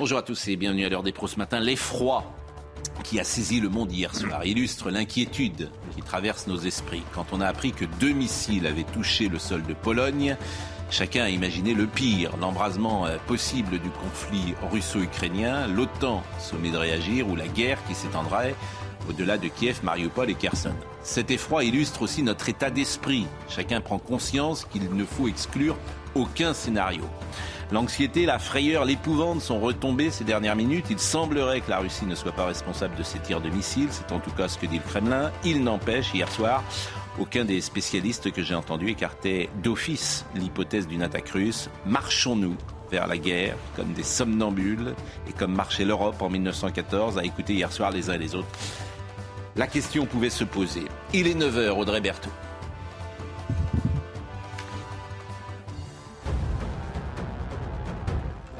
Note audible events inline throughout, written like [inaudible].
Bonjour à tous et bienvenue à l'heure des pros ce matin. L'effroi qui a saisi le monde hier soir illustre l'inquiétude qui traverse nos esprits. Quand on a appris que deux missiles avaient touché le sol de Pologne, chacun a imaginé le pire, l'embrasement euh, possible du conflit russo-ukrainien, l'OTAN sommet de réagir ou la guerre qui s'étendrait au-delà de Kiev, Mariupol et Kherson. Cet effroi illustre aussi notre état d'esprit. Chacun prend conscience qu'il ne faut exclure aucun scénario. L'anxiété, la frayeur, l'épouvante sont retombées ces dernières minutes. Il semblerait que la Russie ne soit pas responsable de ces tirs de missiles. C'est en tout cas ce que dit le Kremlin. Il n'empêche, hier soir, aucun des spécialistes que j'ai entendus écartait d'office l'hypothèse d'une attaque russe. Marchons-nous vers la guerre comme des somnambules et comme marchait l'Europe en 1914 à écouter hier soir les uns et les autres. La question pouvait se poser. Il est 9h, Audrey Berthaud.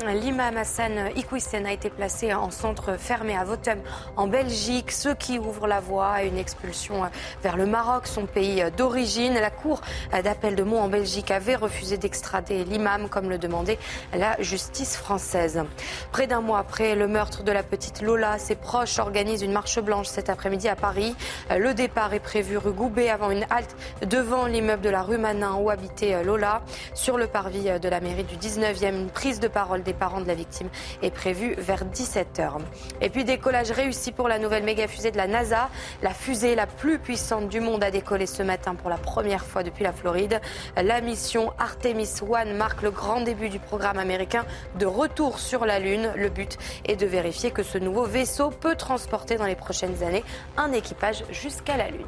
L'imam Hassan Iqwisen a été placé en centre fermé à Votum en Belgique, ce qui ouvre la voie à une expulsion vers le Maroc, son pays d'origine. La cour d'appel de Mont en Belgique avait refusé d'extrader l'imam comme le demandait la justice française. Près d'un mois après le meurtre de la petite Lola, ses proches organisent une marche blanche cet après-midi à Paris. Le départ est prévu rue Goubet avant une halte devant l'immeuble de la rue Manin où habitait Lola. Sur le parvis de la mairie du 19e, une prise de parole des parents de la victime est prévu vers 17h. Et puis décollage réussi pour la nouvelle méga fusée de la NASA. La fusée la plus puissante du monde a décollé ce matin pour la première fois depuis la Floride. La mission Artemis One marque le grand début du programme américain de retour sur la Lune. Le but est de vérifier que ce nouveau vaisseau peut transporter dans les prochaines années un équipage jusqu'à la Lune.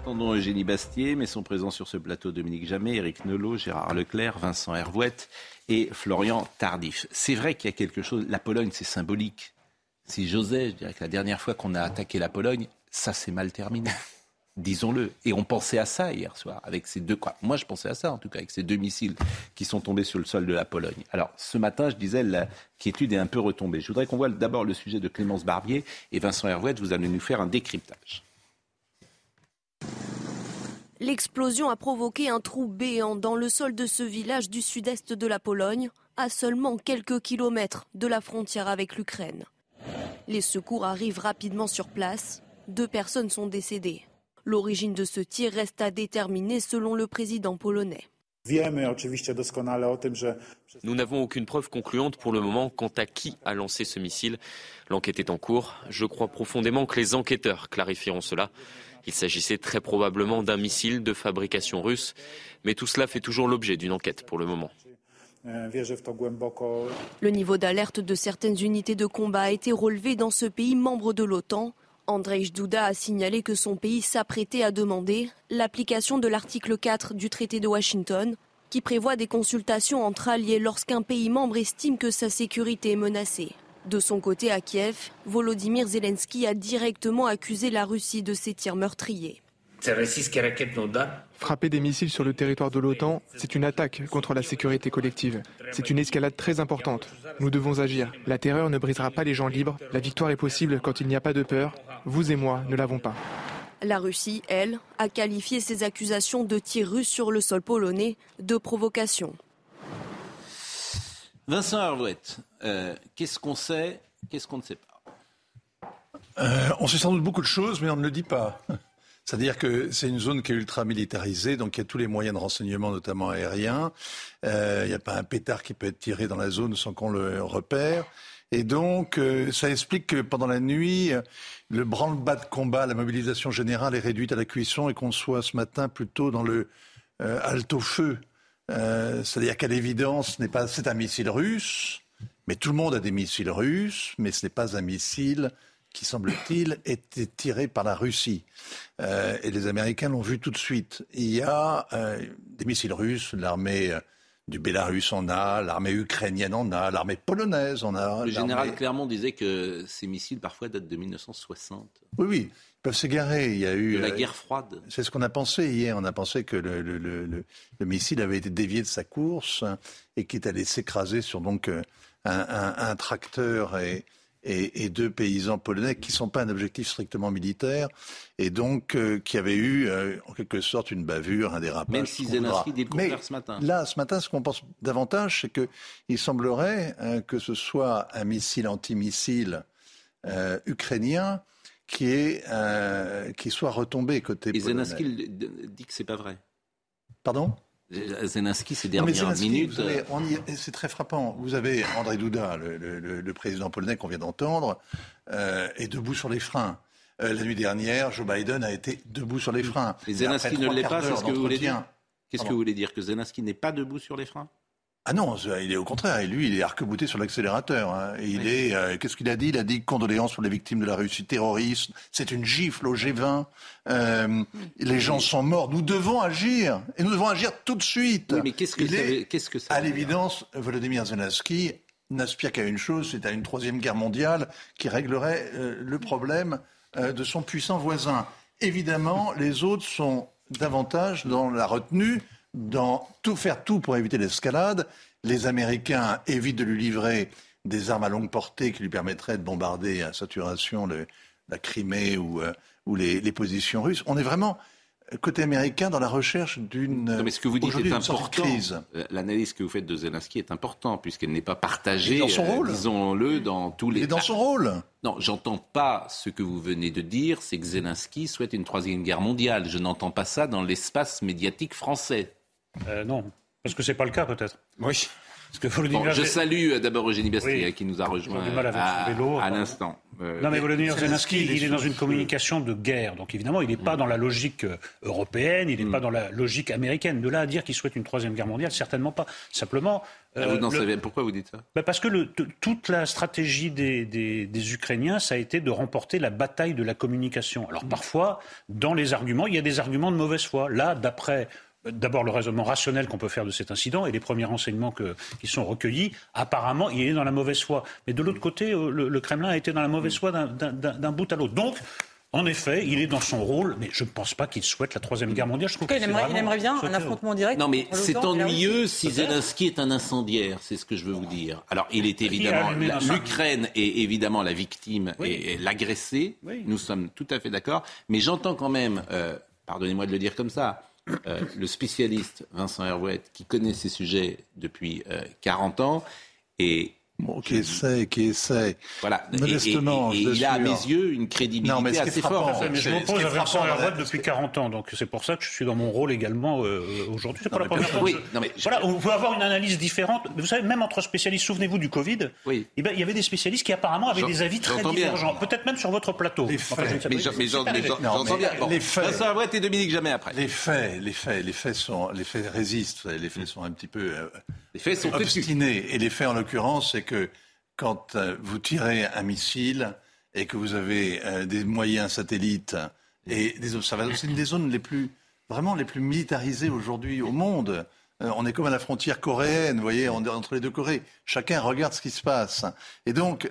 Entendons Eugénie Bastier, mais sont présents sur ce plateau Dominique Jamais, Éric Nolot, Gérard Leclerc, Vincent Hervouette et Florian Tardif. C'est vrai qu'il y a quelque chose. La Pologne, c'est symbolique. Si j'osais, je dirais que la dernière fois qu'on a attaqué la Pologne, ça s'est mal terminé. [laughs] Disons-le. Et on pensait à ça hier soir, avec ces deux. Moi, je pensais à ça, en tout cas, avec ces deux missiles qui sont tombés sur le sol de la Pologne. Alors, ce matin, je disais, l'inquiétude est un peu retombée. Je voudrais qu'on voit d'abord le sujet de Clémence Barbier et Vincent Hervouette. Vous allez nous faire un décryptage. L'explosion a provoqué un trou béant dans le sol de ce village du sud-est de la Pologne, à seulement quelques kilomètres de la frontière avec l'Ukraine. Les secours arrivent rapidement sur place. Deux personnes sont décédées. L'origine de ce tir reste à déterminer selon le président polonais. Nous n'avons aucune preuve concluante pour le moment quant à qui a lancé ce missile. L'enquête est en cours. Je crois profondément que les enquêteurs clarifieront cela. Il s'agissait très probablement d'un missile de fabrication russe, mais tout cela fait toujours l'objet d'une enquête pour le moment. Le niveau d'alerte de certaines unités de combat a été relevé dans ce pays membre de l'OTAN. Andrzej Duda a signalé que son pays s'apprêtait à demander l'application de l'article 4 du traité de Washington, qui prévoit des consultations entre alliés lorsqu'un pays membre estime que sa sécurité est menacée. De son côté, à Kiev, Volodymyr Zelensky a directement accusé la Russie de ses tirs meurtriers. Frapper des missiles sur le territoire de l'OTAN, c'est une attaque contre la sécurité collective. C'est une escalade très importante. Nous devons agir. La terreur ne brisera pas les gens libres. La victoire est possible quand il n'y a pas de peur. Vous et moi ne l'avons pas. La Russie, elle, a qualifié ces accusations de tirs russes sur le sol polonais de provocation. Vincent Arvouette, euh, qu'est-ce qu'on sait, qu'est-ce qu'on ne sait pas euh, On sait sans doute beaucoup de choses, mais on ne le dit pas. [laughs] C'est-à-dire que c'est une zone qui est ultra militarisée, donc il y a tous les moyens de renseignement, notamment aériens. Euh, il n'y a pas un pétard qui peut être tiré dans la zone sans qu'on le repère. Et donc, ça explique que pendant la nuit, le branle-bas de combat, la mobilisation générale est réduite à la cuisson et qu'on soit ce matin plutôt dans le euh, halte-au-feu. C'est-à-dire qu'à l'évidence, c'est un missile russe, mais tout le monde a des missiles russes, mais ce n'est pas un missile qui, semble-t-il, était tiré par la Russie. Euh, et les Américains l'ont vu tout de suite. Il y a euh, des missiles russes, l'armée du Bélarus en a, l'armée ukrainienne en a, l'armée polonaise en a. Le général Clermont disait que ces missiles parfois datent de 1960. Oui, oui, ils peuvent s'égarer. Il y a eu de la guerre froide. C'est ce qu'on a pensé hier. On a pensé que le, le, le, le, missile avait été dévié de sa course et qu'il allé s'écraser sur donc un, un, un tracteur et, et, et, deux paysans polonais qui ne sont pas un objectif strictement militaire et donc euh, qui avaient eu euh, en quelque sorte une bavure, un dérapage. Même si Zelensky dit le contraire ce matin. Là, ce matin, ce qu'on pense davantage, c'est qu'il semblerait euh, que ce soit un missile antimissile ukrainien qui, est, qui soit retombé côté et polonais. Zelensky dit que c'est pas vrai. Pardon? Zelensky, ces dernières minutes. C'est très frappant. Vous avez André Duda, le, le, le président polonais qu'on vient d'entendre, euh, est debout sur les freins. Euh, la nuit dernière, Joe Biden a été debout sur les freins. Et Zelensky ne l'est pas, c'est ce que vous voulez dire Qu'est-ce que vous voulez dire Que Zelensky n'est pas debout sur les freins? Ah non, il est au contraire. Et lui, il est arc-bouté sur l'accélérateur. Hein. il est. Euh, qu'est-ce qu'il a dit? Il a dit condoléances pour les victimes de la Russie terroriste. C'est une gifle au G20. Euh, les gens sont morts. Nous devons agir et nous devons agir tout de suite. mais qu'est-ce que, ça, qu'est-ce que ça À l'évidence, Volodymyr Zelensky n'aspire qu'à une chose, c'est à une troisième guerre mondiale qui réglerait euh, le problème de son puissant voisin. Évidemment, les autres sont davantage dans la retenue dans tout faire tout pour éviter l'escalade. Les Américains évitent de lui livrer des armes à longue portée qui lui permettraient de bombarder à saturation le, la Crimée ou, euh, ou les, les, positions russes. On est vraiment côté américain dans la recherche d'une mais ce que vous dites est important. L'analyse que vous faites de Zelensky est importante puisqu'elle n'est pas partagée, dans son rôle. Euh, disons-le, dans tous les. Et dans son rôle. Non, j'entends pas ce que vous venez de dire, c'est que Zelensky souhaite une troisième guerre mondiale. Je n'entends pas ça dans l'espace médiatique français. Euh, non, parce que c'est pas le cas peut-être. Oui. je salue euh, d'abord Eugénie Bastier qui nous a rejoint à, l'instant. Euh, non mais Volodymyr Zelensky, il est dans une communication de guerre. Donc évidemment, il n'est pas dans la logique européenne, il n'est mm. pas dans la logique américaine. De là à dire qu'il souhaite une troisième guerre mondiale, certainement pas. Simplement... Ah, vous savez, pourquoi vous dites ça? Ben Parce que le, toute la stratégie des, des, des, Ukrainiens, ça a été de remporter la bataille de la communication. Alors parfois, dans les arguments, il y a des arguments de mauvaise foi. Là, d'après D'abord, le raisonnement rationnel qu'on peut faire de cet incident et les premiers renseignements qui sont recueillis, apparemment, il est dans la mauvaise foi. Mais de l'autre côté, euh, le, Kremlin a été dans la mauvaise foi d'un bout à l'autre. Donc, en effet, il est dans son rôle, mais je ne pense pas qu'il souhaite la Troisième Guerre mondiale. Je trouve il, aimerait, il, aimerait, bien un affrontement direct. Non, mais c'est ennuyeux si Zelensky est un incendiaire, c'est ce que je veux vous dire. Alors, il est évidemment. L'Ukraine est évidemment la victime et, l'agressé. Nous sommes tout à fait d'accord. Mais j'entends quand même, euh, pardonnez-moi de le dire comme ça, euh, le spécialiste Vincent Hervouette, qui connaît ces sujets depuis 40 euh, ans, et qui essaie, qui essaie. Voilà. Modestement, et, il a à mes yeux une crédibilité non, mais assez forte. Mais je m'oppose à Vincent Hervouette depuis 40 ans, donc c'est pour ça que je suis dans mon rôle également euh, aujourd'hui. C'est pas la première fois. Oui, non, mais voilà, on peut avoir une analyse différente. Vous savez, même entre spécialistes, souvenez-vous du Covid. Oui. Eh ben, il y avait des spécialistes qui apparemment avaient des avis très divergents. Peut-être même sur votre plateau. Les faits. mais j'entends bien. Les faits. Vincent et Dominique Jamais après. Les faits, les faits, les faits sont, les faits résistent. Les faits sont un petit peu. Les faits sont obstinés. Et les faits, en l'occurrence, c'est que quand euh, vous tirez un missile et que vous avez euh, des moyens satellites et des observateurs, c'est une des zones les plus, vraiment les plus militarisées aujourd'hui au monde. Euh, on est comme à la frontière coréenne, vous voyez, entre les deux Corées. Chacun regarde ce qui se passe. Et donc,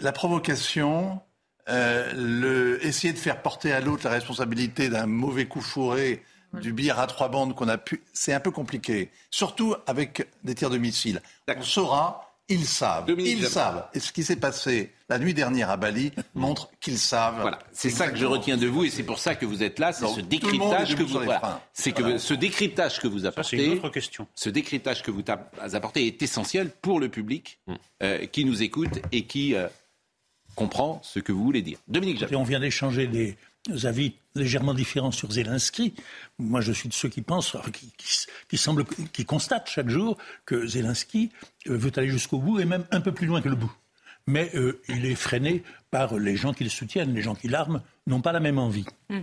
la provocation, essayer de faire porter à l'autre la responsabilité d'un mauvais coup fourré, du billard à trois bandes qu'on a pu, c'est un peu compliqué. Surtout avec des tirs de missiles. On saura ils savent. ils savent. Et ce qui s'est passé la nuit dernière à Bali [laughs] montre qu'ils savent. Voilà. C'est ça que je retiens de vous et c'est pour ça que vous êtes là. C'est ce décryptage que vous. C'est que ce décryptage que vous apportez. C'est une autre question. Ce décryptage que vous apportez est essentiel pour le public mm. euh, qui nous écoute et qui euh, comprend ce que vous voulez dire. Dominique Jacques. On vient d'échanger des avis légèrement différents sur Zelensky. Moi, je suis de ceux qui pensent, qui, qui, semblent, qui constatent chaque jour que Zelensky euh, veut aller jusqu'au bout et même un peu plus loin que le bout. Mais euh, il est freiné par les gens qui le soutiennent. Les gens qui l'arment n'ont pas la même envie. Hmm.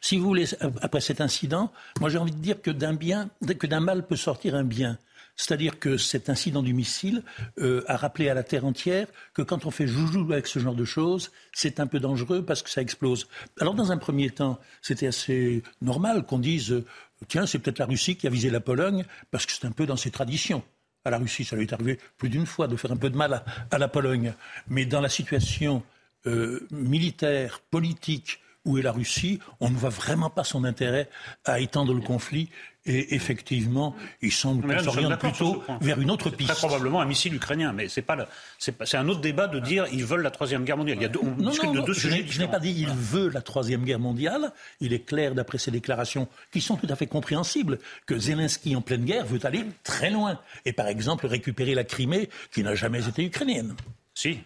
Si vous voulez, après cet incident, moi j'ai envie de dire que d'un bien, que d'un mal peut sortir un bien. C'est-à-dire que cet incident du missile euh, a rappelé à la Terre entière que quand on fait joujou avec ce genre de choses, c'est un peu dangereux parce que ça explose. Alors dans un premier temps, c'était assez normal qu'on dise, euh, tiens, c'est peut-être la Russie qui a visé la Pologne parce que c'est un peu dans ses traditions à la Russie. Ça lui est arrivé plus d'une fois de faire un peu de mal à, la Pologne. Mais dans la situation euh, militaire, politique, où est la Russie, on ne voit vraiment pas son intérêt à étendre le conflit et effectivement, il semble qu'on s'oriente plutôt vers une autre piste. Très probablement un missile ukrainien, mais c'est pas, c'est un autre débat de dire ils veulent la troisième guerre mondiale. Il y a deux, on non, discute de deux je sujets. Je n'ai pas dit il veut la troisième guerre mondiale. Il est clair, d'après ses déclarations, qui sont tout à fait compréhensibles, que Zelensky en pleine guerre veut aller très loin et, par exemple, récupérer la Crimée, qui n'a jamais été ukrainienne. Si,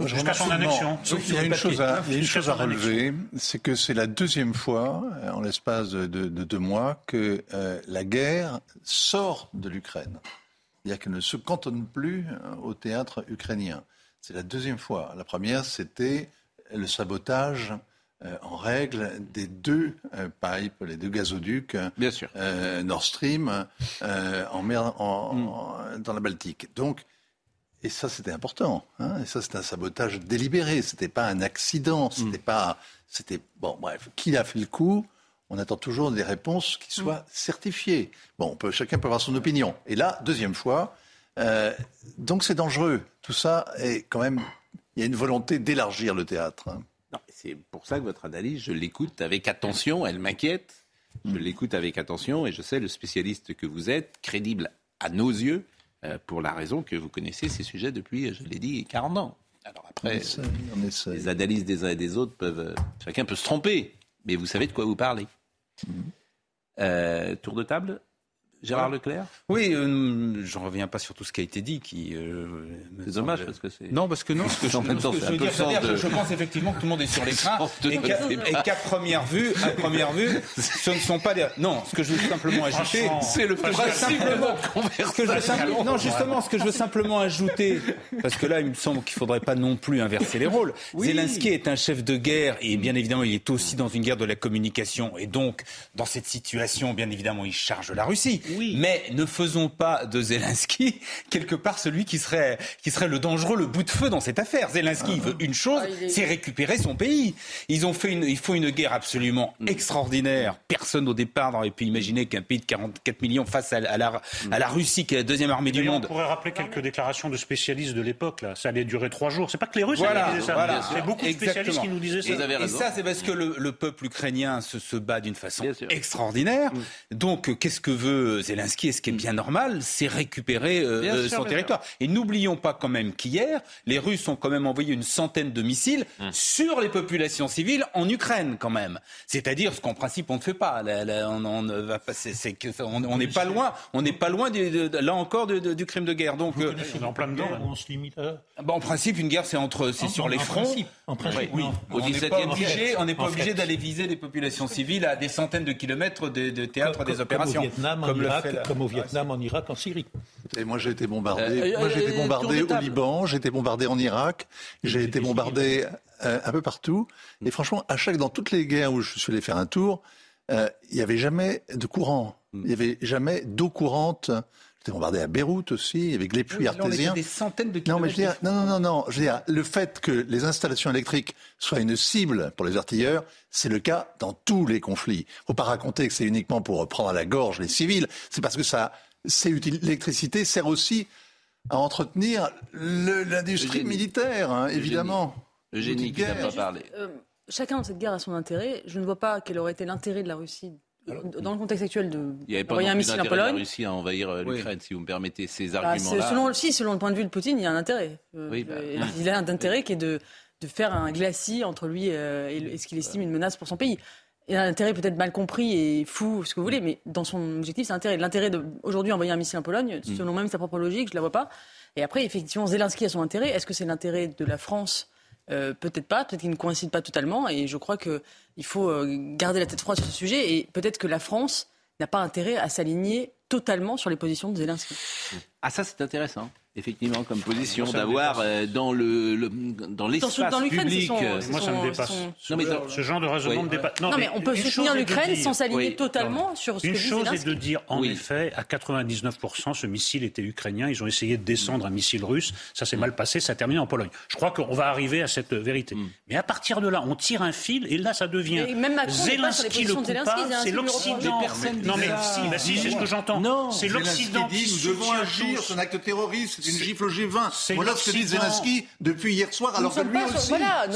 Jusqu'à son annexion. Il y a une chose à, une chose à relever, c'est que c'est la deuxième fois, euh, en l'espace de, deux mois, que euh, la guerre sort de l'Ukraine. C'est-à-dire qu'elle ne se cantonne plus euh, au théâtre ukrainien. C'est la deuxième fois. La première, c'était le sabotage en règle des deux pipes, les deux gazoducs Bien sûr. Nord Stream en mer, en, dans la Baltique. Donc, et ça, c'était important. Hein. et ça, c'était un sabotage délibéré. C'était pas un accident. C'était mm. pas. C'était bon. Bref, qui a fait le coup? On attend toujours des réponses qui soient mm. certifiées. Bon, on peut, chacun peut avoir son opinion. Et là, deuxième fois. Euh, donc c'est dangereux. Tout ça est quand même. Il y a une volonté d'élargir le théâtre. Hein. C'est pour ça que votre analyse, je l'écoute avec attention. Elle m'inquiète. Je mm. l'écoute avec attention et je sais le spécialiste que vous êtes, crédible à nos yeux, pour la raison que vous connaissez ces sujets depuis, je l'ai dit, 40 ans. Alors après, les analyses des uns et des autres peuvent. Euh, chacun peut se tromper, mais vous savez de quoi vous parlez. Mhm. Euh, tour de table? Gérard Leclerc? Oui, euh, je ne reviens pas sur tout ce qui a été dit. Qui, euh, c'est dommage parce que c'est. Non, parce que non. [laughs] Ce que je, veux dire, je, pense effectivement que tout le monde est sur [laughs] l'écran et qu'à première vue, à première vue, ce ne sont pas des. Non, ce que je veux simplement ajouter, c'est le Non, justement, ce que je veux simplement ajouter, parce que là, il me semble qu'il ne faudrait pas non plus inverser les rôles. Zelensky est un chef de guerre et bien évidemment, il est aussi dans une guerre de la communication et donc dans cette situation, bien évidemment, il charge la Russie. Mais ne faisons pas de Zelensky [laughs] quelque part celui qui serait, qui serait le dangereux, le bout de feu dans cette affaire. Zelensky il veut une chose, ah, c'est récupérer son pays. Ils ont fait une, il faut une guerre absolument mm. extraordinaire. Personne au départ n'aurait pu imaginer qu'un pays de 44 millions face à, la, à la Russie, qui est la deuxième armée du monde. On pourrait rappeler quelques déclarations de spécialistes de l'époque. Là, ça allait durer trois jours. C'est pas que les Russes voilà, disaient ça. Voilà, c'est beaucoup de spécialistes qui nous disaient ça. Et, ça, c'est parce que le, peuple ukrainien se, se bat d'une façon extraordinaire. Mm. Donc, qu'est-ce que veut Zelensky, ce qui est bien normal, c'est récupérer euh, euh, son territoire. Et n'oublions pas quand même qu'hier, les Russes ont quand même envoyé une centaine de missiles hum. sur les populations civiles en Ukraine quand même. C'est-à-dire ce qu'en principe on ne fait pas. on, va c'est on n'est pas loin, on n'est pas loin là encore du crime de guerre. Donc euh, en plein dedans. On se limite à... Bah, en principe, une guerre c'est entre, c'est sur les fronts. en principe, oui. Au 17e obligé, on n'est pas obligé d'aller viser les populations civiles à des centaines de kilomètres de, de théâtre des opérations. Comme au Vietnam, comme, Irak, comme au Vietnam, en Irak, en Syrie. Et moi, j'ai été bombardé. Euh, moi, j'ai été euh, bombardé au Liban, j'ai été bombardé en Irak, j'ai été bombardé euh, un peu partout. Et franchement, à chaque, dans toutes les guerres où je suis allé faire un tour, il n'y avait jamais de courant. Il n'y avait jamais d'eau courante. J'étais bombardé à Beyrouth aussi, avec les puits artésiens. des centaines de kilomètres. Non, mais je veux dire, non, non, non, non. Je veux dire, le fait que les installations électriques soient une cible pour les artilleurs, c'est le cas dans tous les conflits. Faut pas raconter que c'est uniquement pour prendre à la gorge les civils. C'est parce que ça l'électricité sert aussi à entretenir l'industrie militaire, hein, évidemment. Eugénie qui n'a pas parlé. Euh, chacun dans cette guerre a son intérêt. Je ne vois pas quel aurait été l'intérêt de la Russie dans le contexte actuel de envoyer un missile en Pologne. la Russie à envahir euh, l'Ukraine, si vous me permettez ces bah, arguments-là. selon, si, selon le point de vue de Poutine, il y a un intérêt. Euh, bah, il a un intérêt qui est de, de faire un glacis entre lui et, ce qu'il estime une menace pour son pays il a un intérêt peut-être mal compris et fou, ce que vous voulez, mais dans son objectif, c'est l'intérêt. L'intérêt d'aujourd'hui envoyer un missile en Pologne, mm. selon même sa propre logique, je ne la vois pas. Et après, effectivement, Zelensky a son intérêt. Est-ce que c'est l'intérêt de la France euh, Peut-être pas, peut-être qu'il ne coïncide pas totalement. Et je crois qu'il faut euh, garder la tête froide sur ce sujet. Et peut-être que la France n'a pas intérêt à s'aligner totalement sur les positions de Zelensky. Ah ça c'est intéressant effectivement comme position d'avoir euh, dans le, le dans l'espace public. Euh, moi ça me dépasse. Non, mais ce genre de raisonnement me dépasse. Non, mais, on peut soutenir l'Ukraine sans s'aligner totalement sur ce une que Une chose est de dire en effet à 99% ce missile était ukrainien. Ils ont essayé de descendre un missile russe. Ça s'est mal passé. Ça a terminé en Pologne. Je crois qu'on va arriver à cette vérité. Mm. Mais à partir de là, on tire un fil et là ça devient même Zelensky le coupable. C'est l'Occident. Non mais si, c'est ce que j'entends. C'est l'Occident qui nous devons agir. C'est un acte terroriste une gifle au G20. Voilà ce que dit Zelensky depuis hier soir, alors que lui aussi. Voilà,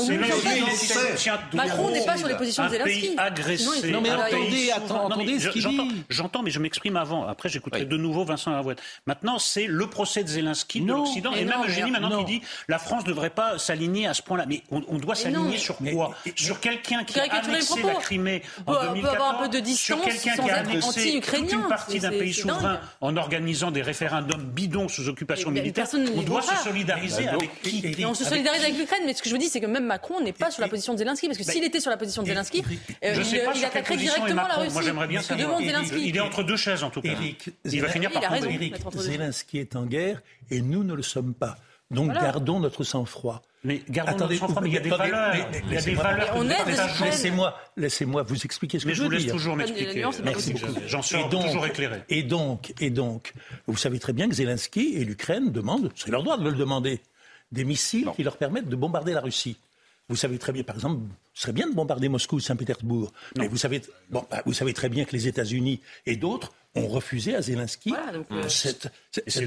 Macron n'est pas sur les positions de Zelensky. agressé. Non mais attendez, attendez ce qu'il dit. J'entends, mais je m'exprime avant. Après, j'écouterai de nouveau Vincent Lavouette. Maintenant, c'est le procès de Zelensky de l'Occident. Et même Eugénie maintenant qui dit la France ne devrait pas s'aligner à ce point-là. Mais on doit s'aligner sur quoi Sur quelqu'un qui a annexé la Crimée en 2014 Sur quelqu'un qui a annexé toute une partie d'un pays souverain en organisant des référendums bidons sous occupation militaire, on doit se solidariser bah, avec qui On se solidarise avec l'Ukraine, mais ce que je veux dire, c'est que même Macron n'est pas sur la position de Zelensky, parce que s'il était sur la position de Zelensky, euh, il attaquerait directement la Russie. Moi, j'aimerais bien savoir. Il est entre deux chaises, en tout cas. Il va finir par prendre. Zelensky est en guerre et nous ne le sommes pas. Donc gardons notre sang-froid. Mais gardons notre sang-froid, mais il y a des valeurs. Il y a des valeurs. Laissez-moi, laissez-moi vous expliquer ce que je veux dire. Mais je vous laisse toujours m'expliquer. Merci beaucoup. J'en suis toujours éclairé. Et donc, et donc, vous savez très bien que Zelensky et l'Ukraine demandent, c'est leur droit de le demander, des missiles qui leur permettent de bombarder la Russie. Vous savez très bien, par exemple, ce serait bien de bombarder Moscou ou Saint-Pétersbourg, mais vous savez, bon, bah, vous savez très bien que les États-Unis et d'autres ont refusé à Zelensky euh, cette,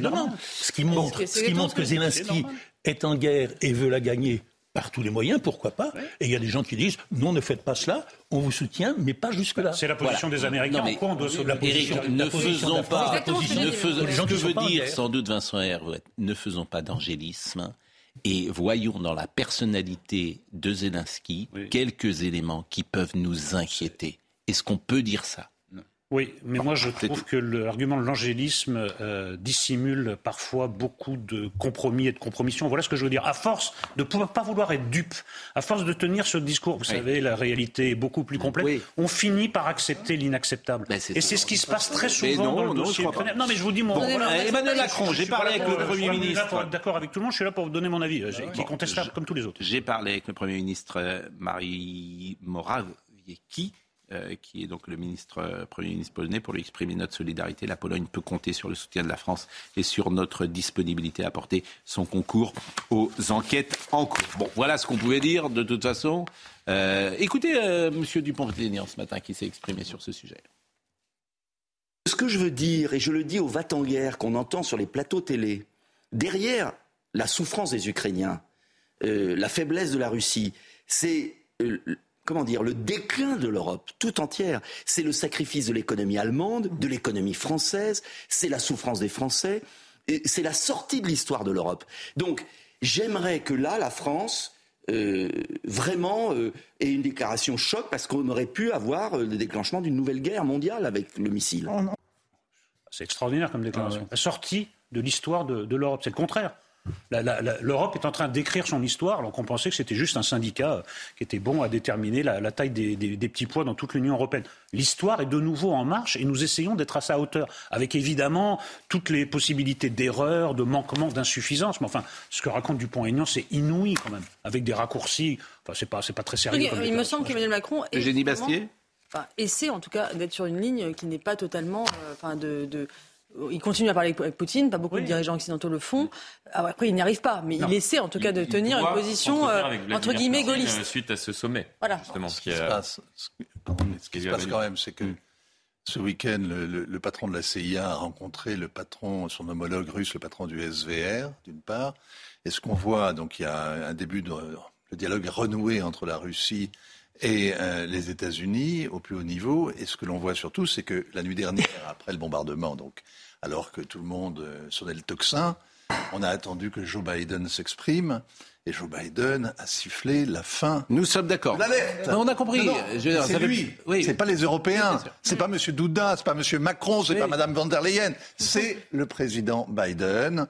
demande. Ce qui montre, ce qui montre que Zelensky est en guerre et veut la gagner par tous les moyens, pourquoi pas Et il y a des gens qui disent non, ne faites pas cela, on vous soutient, mais pas jusque-là. C'est la position des Américains. mais, on doit se la position, ne faisons pas. Ne faisons, ce que veut dire sans doute Vincent Hervé, ne faisons pas d'angélisme et voyons dans la personnalité de Zelensky quelques éléments qui peuvent nous inquiéter. Est-ce qu'on peut dire ça? Oui, mais moi je trouve que l'argument de l'angélisme euh, dissimule parfois beaucoup de compromis et de compromissions. Voilà ce que je veux dire. À force de ne pas vouloir être dupe, à force de tenir ce discours, vous savez, la réalité est beaucoup plus complexe, on finit par accepter l'inacceptable. Ben, et c'est ce qui se passe très souvent dans le dossier Non, mais je vous dis mon... Emmanuel Macron, j'ai parlé avec le Premier ministre. D'accord avec tout le monde, je suis là pour vous donner mon avis, euh, qui est contestable comme tous les autres. J'ai parlé avec le Premier ministre euh, Marie Morawiecki euh, qui est donc le ministre, euh, Premier ministre polonais, pour lui exprimer notre solidarité. La Pologne peut compter sur le soutien de la France et sur notre disponibilité à apporter son concours aux enquêtes en cours. Bon, voilà ce qu'on pouvait dire de toute façon. Euh, écoutez M. Dupont-Aignan ce matin qui s'est exprimé sur ce sujet. Ce que je veux dire, et je le dis aux va guerre qu'on entend sur les plateaux télé, derrière la souffrance des Ukrainiens, la faiblesse de la Russie, c'est comment dire, le déclin de l'Europe tout entière. C'est le sacrifice de l'économie allemande, de l'économie française, c'est la souffrance des Français, c'est la sortie de l'histoire de l'Europe. Donc, j'aimerais que là, la France, euh, vraiment euh, ait une déclaration choc parce qu'on aurait pu avoir euh, le déclenchement d'une nouvelle guerre mondiale avec le missile. C'est extraordinaire comme déclaration. Ah la sortie de l'histoire de l'Europe, c'est le contraire. L'Europe est en train d'écrire son histoire, alors qu'on pensait que c'était juste un syndicat euh, qui était bon à déterminer la, taille des, petits pois dans toute l'Union européenne. L'histoire est de nouveau en marche et nous essayons d'être à sa hauteur, avec évidemment toutes les possibilités d'erreur, de manquement, d'insuffisance. Mais enfin, ce que raconte Dupont-Aignan, c'est inouï quand même, avec des raccourcis. Enfin, c'est pas, pas très sérieux. il me semble qu'Emmanuel Macron. Eugénie Bastier Enfin, essaie en tout cas d'être sur une ligne qui n'est pas totalement, euh, enfin de, il continue à parler avec Poutine, pas beaucoup de dirigeants occidentaux le font. Ah après, il n'y arrive pas, mais il essaie en tout cas de tenir une position euh, entre guillemets gaulliste. Suite à ce sommet, voilà. Justement, ce qui, se passe, ce qui se passe quand même, c'est que ce week-end, le, patron de la CIA a rencontré le patron, son homologue russe, le patron du SVR, d'une part. Et ce qu'on voit, donc il y a un début de le dialogue renoué entre la Russie et euh, les États-Unis au plus haut niveau. Et ce que l'on voit surtout, c'est que la nuit dernière, [laughs] après le bombardement, donc alors que tout le monde euh, sonnait le tocsin, on a attendu que Joe Biden s'exprime. Et Joe Biden a sifflé la fin. Nous sommes d'accord. On a compris. C'est lui. Oui. C'est pas les Européens. c'est pas M. Douda. C'est pas M. Macron. C'est pas Mme von der Leyen. C'est le président Biden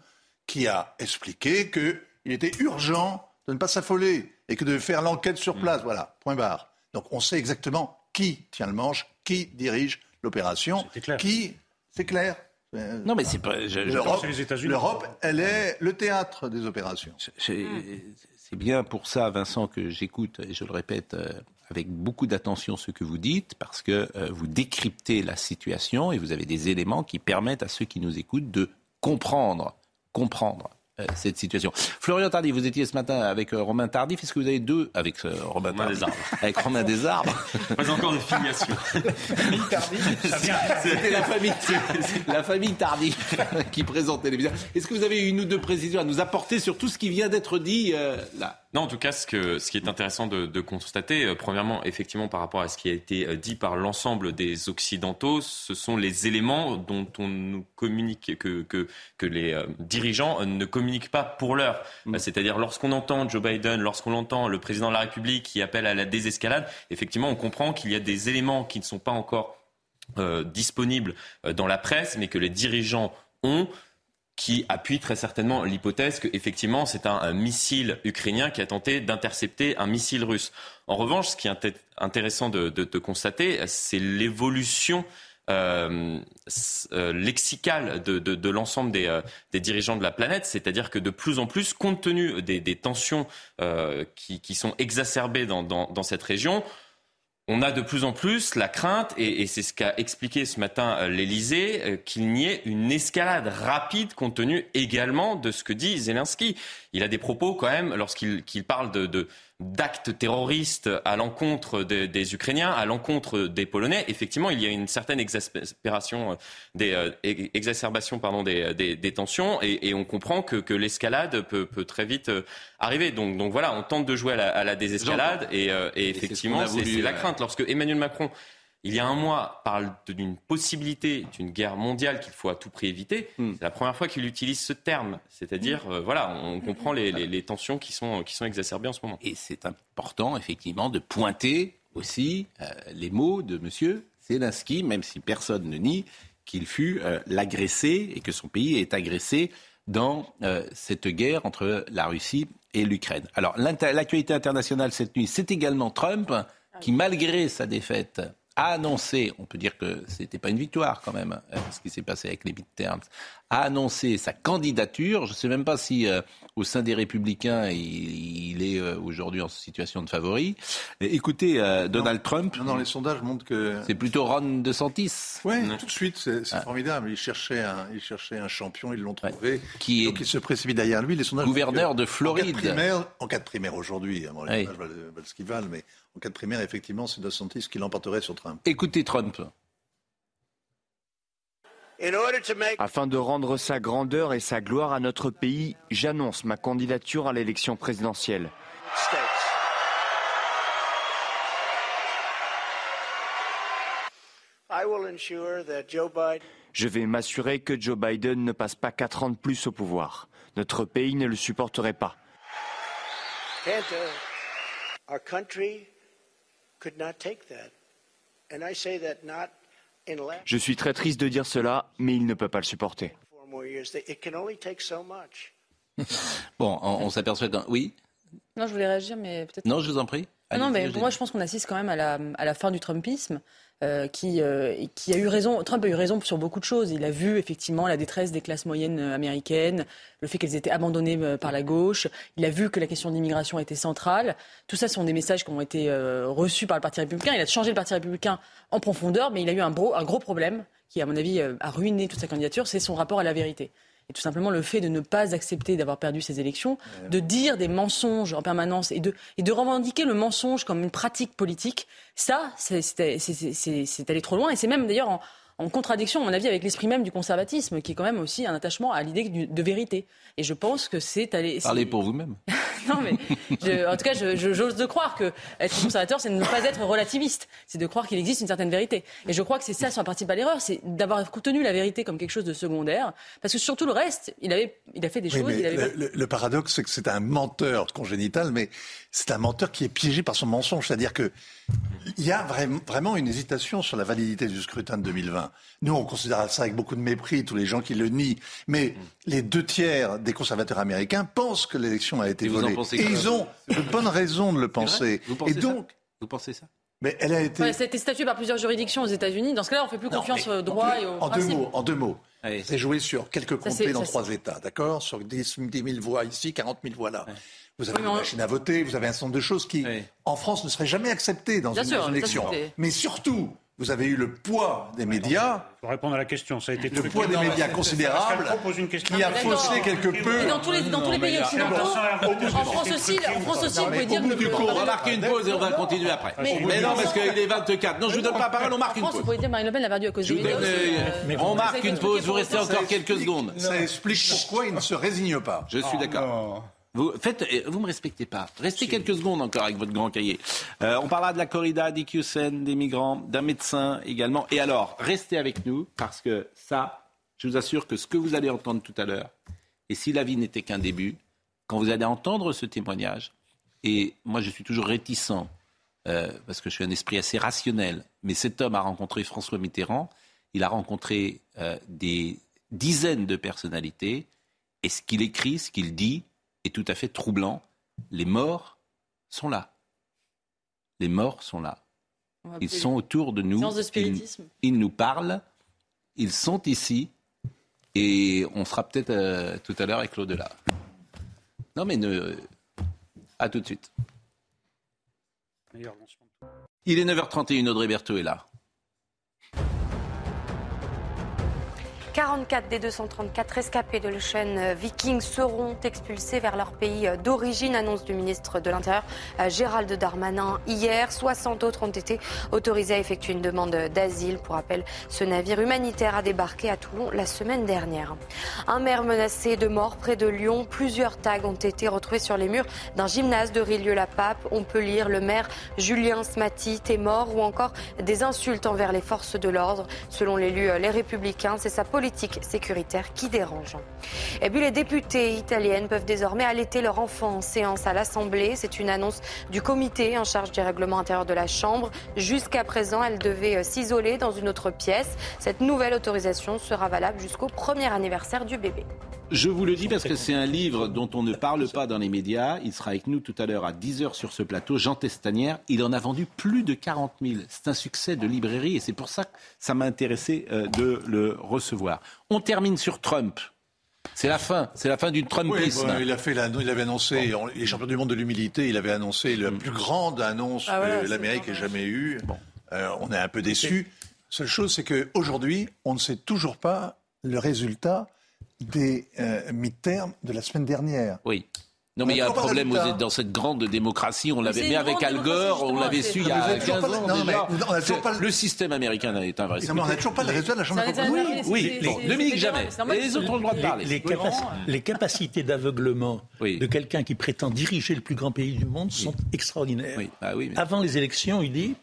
qui a expliqué qu'il était urgent de ne pas s'affoler et que de faire l'enquête sur mm. place. Voilà, point barre. Donc on sait exactement qui tient le manche, qui dirige l'opération, qui, c'est clair, Non, mais c'est pas. L'Europe, elle est le théâtre des opérations. C'est bien pour ça, Vincent, que j'écoute, et je le répète euh, avec beaucoup d'attention ce que vous dites, parce que euh, vous décryptez la situation et vous avez des éléments qui permettent à ceux qui nous écoutent de comprendre, comprendre euh, cette situation. Florian Tardy, vous étiez ce matin avec euh, Romain Tardif. Est-ce que vous avez deux avec euh, Romain, Romain Tardif, avec Romain Desarbres [laughs] Pas encore de filiation. famille Tardif, [laughs] c'était la famille, la famille Tardif [laughs] qui présentait les Est-ce que vous avez une ou deux précisions à nous apporter sur tout ce qui vient d'être dit là? Non, en tout cas, ce, que, ce qui est intéressant de, de constater, euh, premièrement, effectivement, par rapport à ce qui a été euh, dit par l'ensemble des Occidentaux, ce sont les éléments dont on nous communique, que, que, que les euh, dirigeants ne communiquent pas pour l'heure. Mm. C'est-à-dire, lorsqu'on entend Joe Biden, lorsqu'on entend le président de la République qui appelle à la désescalade, effectivement, on comprend qu'il y a des éléments qui ne sont pas encore euh, disponibles dans la presse, mais que les dirigeants ont qui appuie très certainement l'hypothèse qu'effectivement c'est un, missile ukrainien qui a tenté d'intercepter un missile russe. En revanche, ce qui est intéressant de, constater, c'est l'évolution euh, euh, lexicale de, l'ensemble euh, des, dirigeants de la planète, c'est-à-dire que de plus en plus, compte tenu des, tensions qui, sont exacerbées dans cette région, on a de plus en plus la crainte, et, c'est ce qu'a expliqué ce matin euh, l'Elysée, euh, qu'il n'y ait une escalade rapide compte tenu également de ce que dit Zelensky. Il a des propos quand même lorsqu'il parle de d'actes terroristes à l'encontre des, Ukrainiens, à l'encontre des Polonais, effectivement, il y a une certaine exaspération, euh, des, euh, exacerbation pardon, des, des, tensions, et, on comprend que, que l'escalade peut, peut, très vite euh, arriver. Donc, donc voilà, on tente de jouer à la, à la désescalade, et, et effectivement, c'est la crainte. Lorsque Emmanuel Macron il y a un mois, parle d'une possibilité d'une guerre mondiale qu'il faut à tout prix éviter. Hmm. C'est la première fois qu'il utilise ce terme. C'est-à-dire, euh, voilà, on comprend les, tensions qui sont, qui sont exacerbées en ce moment. Et c'est important, effectivement, de pointer aussi euh, les mots de M. Zelensky, même si personne ne nie qu'il fut euh, l'agressé et que son pays est agressé dans cette guerre entre la Russie et l'Ukraine. Alors, l'actualité internationale cette nuit, c'est également Trump qui, malgré sa défaite a annoncé, on peut dire que ce n'était pas une victoire quand même, euh, ce qui s'est passé avec les midterms, a annoncé sa candidature. Je ne sais même pas si euh, au sein des Républicains, il, est euh, aujourd'hui en situation de favori. écoutez, Donald Trump. Non, les sondages montrent que. C'est plutôt Ron DeSantis. Oui, tout de suite, c'est ah. formidable. Il cherchait, un, il cherchait un champion, ils l'ont trouvé. Qui Donc il se précipite derrière lui. Les sondages gouverneur de Floride. En cas de primaire, aujourd'hui, hein, les sondages valent, ce qu'ils valent, mais en cas de primaire, effectivement, c'est DeSantis qui l'emporterait sur Trump. Écoutez Trump. Afin de rendre sa grandeur et sa gloire à notre pays, j'annonce ma candidature à l'élection présidentielle. Je vais m'assurer que Joe Biden ne passe pas quatre ans de plus au pouvoir. Notre pays ne le supporterait pas. Je suis très triste de dire cela, mais il ne peut pas le supporter. [laughs] bon, on, s'aperçoit d'un... Oui? Non, je voulais réagir, mais peut-être... Non, je vous en prie. non, mais moi, je pense qu'on assiste quand même à la, à la fin du Trumpisme. Euh, qui, euh, qui a eu raison. Trump a eu raison sur beaucoup de choses. Il a vu effectivement la détresse des classes moyennes euh, américaines, le fait qu'elles étaient abandonnées par la gauche. Il a vu que la question de l'immigration était centrale. Tout ça sont des messages qui ont été reçus par le Parti républicain. Il a changé le Parti républicain en profondeur, mais il a eu un gros problème qui, à mon avis, a ruiné toute sa candidature, c'est son rapport à la vérité. Et tout simplement le fait de ne pas accepter d'avoir perdu ces élections, de dire des mensonges en permanence et de, et de revendiquer le mensonge comme une pratique politique, ça, c'est aller trop loin. Et c'est même d'ailleurs en, en contradiction, à mon avis, avec l'esprit même du conservatisme, qui est quand même aussi un attachement à l'idée de vérité. Et je pense que c'est aller. Parlez pour vous-même. [laughs] non, mais en tout cas, j'ose de croire que être conservateur, c'est de ne pas être relativiste. C'est de croire qu'il existe une certaine vérité. Et je crois que c'est ça, son partie pas l'erreur, c'est d'avoir contenu la vérité comme quelque chose de secondaire. Parce que sur tout le reste, il, avait, il a fait des choses. le, paradoxe, c'est que c'est un menteur congénital, mais c'est un menteur qui est piégé par son mensonge. C'est-à-dire qu'il y a vraiment une hésitation sur la validité du scrutin de 2020. Nous, on considère ça avec beaucoup de mépris, tous les gens qui le nient. Mais les deux tiers des conservateurs américains pensent que l'élection a été volée. Et ils ont de bonnes raisons de le penser. Vous pensez et donc, ça vous pensez ça mais elle a été. ça a été statué par plusieurs juridictions aux États-Unis. Dans ce cas-là, on fait plus confiance au droit et au en Deux mots, en deux mots. C'est joué sur quelques comtés dans trois États, d'accord? Sur 10, 000 voix ici, 40 000 voix là. Vous avez une machine à voter, vous avez un certain nombre de choses qui, en France, ne seraient jamais acceptées dans une élection. Mais surtout, vous avez eu le poids des médias. Il faut répondre à la question. Ça a été le poids des médias considérable qui a faussé quelque peu. dans tous les, dans tous les pays occidentaux, en France aussi, en France aussi, vous pouvez dire que. On va marquer une pause et on va continuer après. Mais non, parce qu'il est 24. Non, je vous donne pas la parole, on marque une pause. Vous pouvez dire Marine Le Pen l'a perdu à cause des On marque une pause, vous restez encore quelques secondes. Ça explique pourquoi il ne se résigne pas. Je suis d'accord. Vous faites, vous me respectez pas. Restez quelques secondes encore avec votre grand cahier. Euh, on parlera de la corrida, d'IQSN, des migrants, d'un médecin également. Et alors, restez avec nous parce que ça, je vous assure que ce que vous allez entendre tout à l'heure, et si la vie n'était qu'un début, quand vous allez entendre ce témoignage, et moi je suis toujours réticent euh, parce que je suis un esprit assez rationnel, mais cet homme a rencontré François Mitterrand, il a rencontré euh, des dizaines de personnalités, et ce qu'il écrit, ce qu'il dit, est tout à fait troublant. Les morts sont là. Les morts sont là. Ils sont autour de nous. ils, nous parlent. Ils sont ici. Et on sera peut-être euh, tout à l'heure avec l'au-delà. Non, mais ne... à tout de suite. Il est 9h31, Audrey Berthaud est là. 44 des 234 rescapés de l'Ocean Viking seront expulsés vers leur pays d'origine, annonce du ministre de l'Intérieur euh, Gérald Darmanin hier. 60 autres ont été autorisés à effectuer une demande d'asile. Pour rappel, ce navire humanitaire a débarqué à Toulon la semaine dernière. Un maire menacé de mort près de Lyon. Plusieurs tags ont été retrouvés sur les murs d'un gymnase de Rilieu-la-Pape. On peut lire le maire Julien Smati est mort ou encore des insultes envers les forces de l'ordre. Selon l'élu Les Républicains, c'est sa politique sécuritaire qui dérange. Et puis les députés italiennes peuvent désormais allaiter leur enfant en séance à l'Assemblée. C'est une annonce du comité en charge du règlement intérieur de la Chambre. Jusqu'à présent, elle devait euh, s'isoler dans une autre pièce. Cette nouvelle autorisation sera valable jusqu'au premier anniversaire du bébé. Je vous le dis parce que c'est un livre dont on ne parle pas dans les médias. Il sera avec nous tout à l'heure à 10h sur ce plateau. Jean Testanière, il en a vendu plus de 40 000. C'est un succès de librairie et c'est pour ça que ça m'a intéressé euh, de le recevoir. On termine sur Trump. C'est la fin, c'est la fin du Trumpisme. Oui, il, a fait il avait annoncé, les champions du monde de l'humilité, il avait annoncé la plus grande annonce ah que l'Amérique ait jamais eue. Bon. Euh, on est un peu déçus. Seule chose, c'est qu'aujourd'hui, on ne sait toujours pas le résultat des euh, mi-termes de la semaine dernière. Oui. Non, mais il y a un problème dans cette grande démocratie. On l'avait, mais avec Al Gore, on l'avait su il y a 15 ans. déjà. Le système américain est invraisemblable. On n'a toujours pas le résultat de la Chambre des Oui, oui. Dominique Jamais. Les autres ont le droit de parler. Les, capacités d'aveuglement de quelqu'un qui prétend diriger le plus grand pays du monde sont extraordinaires. Bah Avant les élections, il dit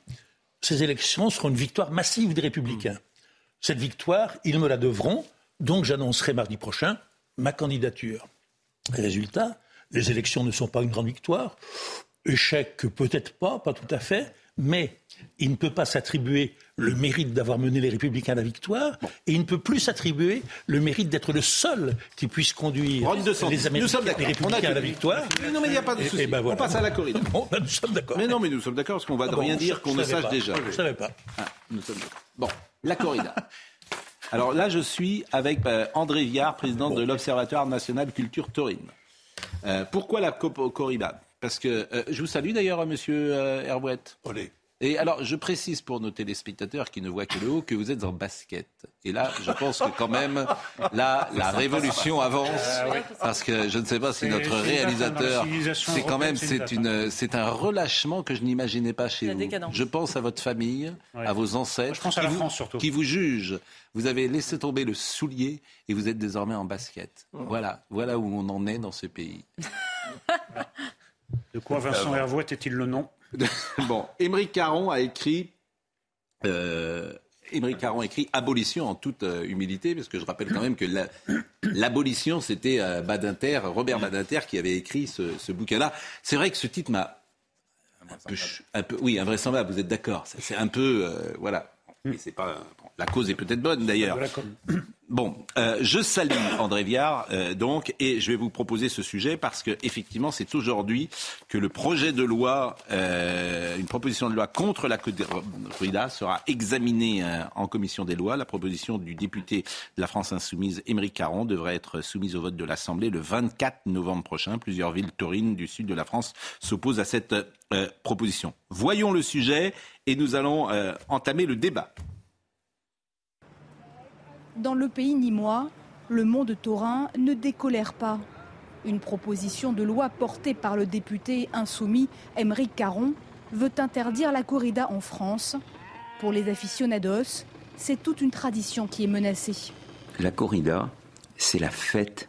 ces élections seront une victoire massive des Républicains. Cette victoire, ils me la devront. Donc j'annoncerai mardi prochain ma candidature. Résultat, les élections ne sont pas une grande victoire. Échec, peut-être pas, pas tout à fait, mais il ne peut pas s'attribuer le mérite d'avoir mené les Républicains à la victoire, et il ne peut plus s'attribuer le mérite d'être le seul qui puisse conduire les Américains, les Républicains à la victoire. non, mais il n'y a pas de souci. Ben On passe à la corrida. [laughs] Ben, nous sommes d'accord. Mais non, mais nous sommes d'accord parce qu'on va ah rien dire qu'on ne sache déjà. Je ne savais pas. Ah, nous sommes d'accord. Bon, la corrida. [laughs] Alors là, je suis avec euh, André Viard, président de l'Observatoire national culture taurine. Euh, pourquoi la corrida Parce que euh, je vous salue d'ailleurs, monsieur Herbouette. Et alors, je précise pour nos téléspectateurs qui ne voient que le haut que vous êtes en basket. Et là, je pense que quand même, là, la révolution avance. Ah parce que je ne sais pas si notre réalisateur, c'est quand même, c'est une, c'est un relâchement que je n'imaginais pas chez vous. Je pense à votre famille, à vos ancêtres, je pense à la France surtout. qui vous jugent. Vous avez laissé tomber le soulier et vous êtes désormais en basket. Oh. Voilà, voilà où on en est dans ce pays. [laughs] De quoi Vincent Hervouette est-il le nom? [laughs] bon, Émeric Caron a écrit. Euh, Caron écrit Abolition en toute euh, humilité, parce que je rappelle quand même que l'abolition, c'était euh, Badinter, Robert Badinter, qui avait écrit ce, bouquin-là. C'est vrai que ce titre m'a un peu, oui, invraisemblable, vous êtes d'accord. C'est un peu, euh, voilà. Mais c'est pas. La cause est peut-être bonne d'ailleurs. [coughs] Bon, euh, je salue André Viard, euh, donc, et je vais vous proposer ce sujet parce que effectivement, c'est aujourd'hui que le projet de loi, euh, une proposition de loi contre la corrida sera examinée en commission des lois. La proposition du député de la France insoumise, Émeric Caron, devrait être soumise au vote de l'Assemblée le 24 novembre prochain. Plusieurs villes taurines du sud de la France s'opposent à cette proposition. Voyons le sujet et nous allons entamer le débat. Dans le pays nîmois, le monde taurin ne décolère pas. Une proposition de loi portée par le député insoumis Émeric Caron veut interdire la corrida en France. Pour les aficionados, c'est toute une tradition qui est menacée. La corrida, c'est la fête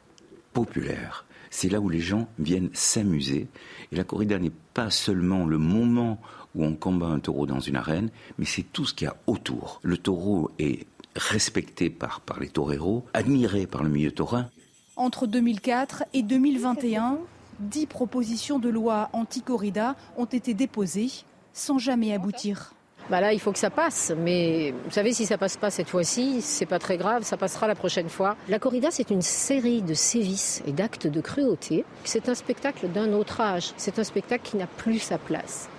populaire. C'est là où les gens viennent s'amuser. Et la corrida n'est pas seulement le moment où on combat un taureau dans une arène, mais c'est tout ce qu'il y a autour. Le taureau est respecté par, par les toreros, admiré par le milieu taurin. Entre 2004 et 2021, dix propositions de loi anti-corrida ont été déposées sans jamais aboutir. Bah là, il faut que ça passe. Mais vous savez, si ça passe pas cette fois-ci, c'est pas très grave, ça passera la prochaine fois. La corrida, c'est une série de sévices et d'actes de cruauté. C'est un spectacle d'un autre âge. C'est un spectacle qui n'a plus sa place.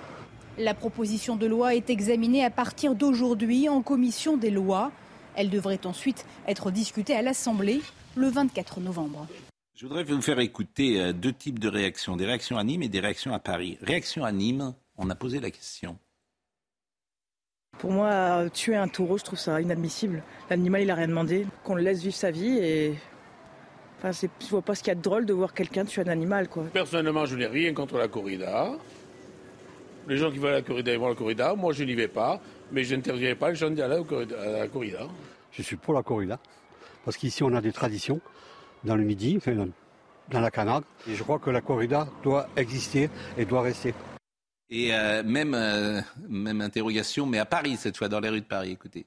La proposition de loi est examinée à partir d'aujourd'hui en commission des lois. Elle devrait ensuite être discutée à l'Assemblée le 24 novembre. Je voudrais vous faire écouter euh, deux types de réactions, des réactions à Nîmes et des réactions à Paris. Réaction à Nîmes, on a posé la question. Pour moi, tuer un taureau, je trouve ça inadmissible. L'animal, il n'a rien demandé. Qu'on le laisse vivre sa vie et. Enfin, je ne vois pas ce qu'il y a de drôle de voir quelqu'un tuer un animal. Quoi. Personnellement, je n'ai rien contre la corrida. Les gens qui veulent la corrida, ils vont à la corrida. Moi, je n'y vais pas mais je n'interdirai pas gens d'aller à la corrida. Je suis pour la corrida, parce qu'ici on a des traditions dans le midi, dans la Camargue, et je crois que la corrida doit exister et doit rester. Et euh, même, euh, même interrogation, mais à Paris cette fois, dans les rues de Paris, écoutez.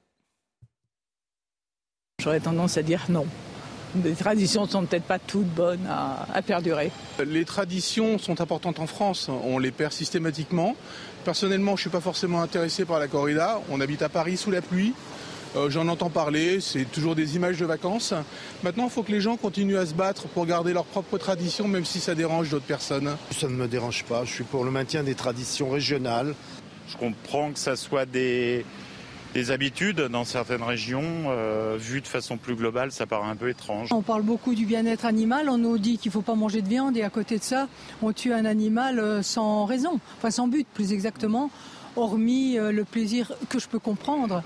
J'aurais tendance à dire non. Les traditions ne sont peut-être pas toutes bonnes à, à, perdurer. Les traditions sont importantes en France, on les perd systématiquement. Personnellement, je ne suis pas forcément intéressé par la corrida. On habite à Paris sous la pluie. Euh, j'en entends parler, c'est toujours des images de vacances. Maintenant, il faut que les gens continuent à se battre pour garder leurs propres traditions, même si ça dérange d'autres personnes. Ça ne me dérange pas, je suis pour le maintien des traditions régionales. Je comprends que ça soit des, des habitudes dans certaines régions, euh, vues de façon plus globale, ça paraît un peu étrange. On parle beaucoup du bien-être animal, on nous dit qu'il ne faut pas manger de viande et à côté de ça, on tue un animal euh, sans raison, enfin sans but plus exactement, hormis euh, le plaisir que je peux comprendre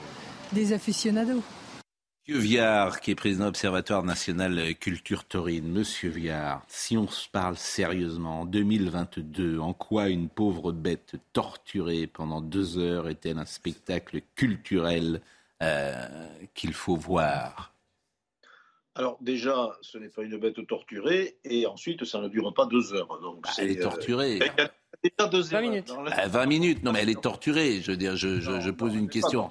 des aficionados. Monsieur Viard, qui est président de l'Observatoire national culture taurine. Monsieur Viard, si on se parle sérieusement, en 2022, en quoi une pauvre bête torturée pendant deux heures est-elle un spectacle culturel euh, qu'il faut voir? Alors déjà, ce n'est pas une bête torturée, et ensuite, ça ne dure pas deux heures. Donc bah, elle est torturée. Euh, déjà deux 20 minutes. 20 minutes, non mais elle est torturée. Je veux dire, je, je pose une question.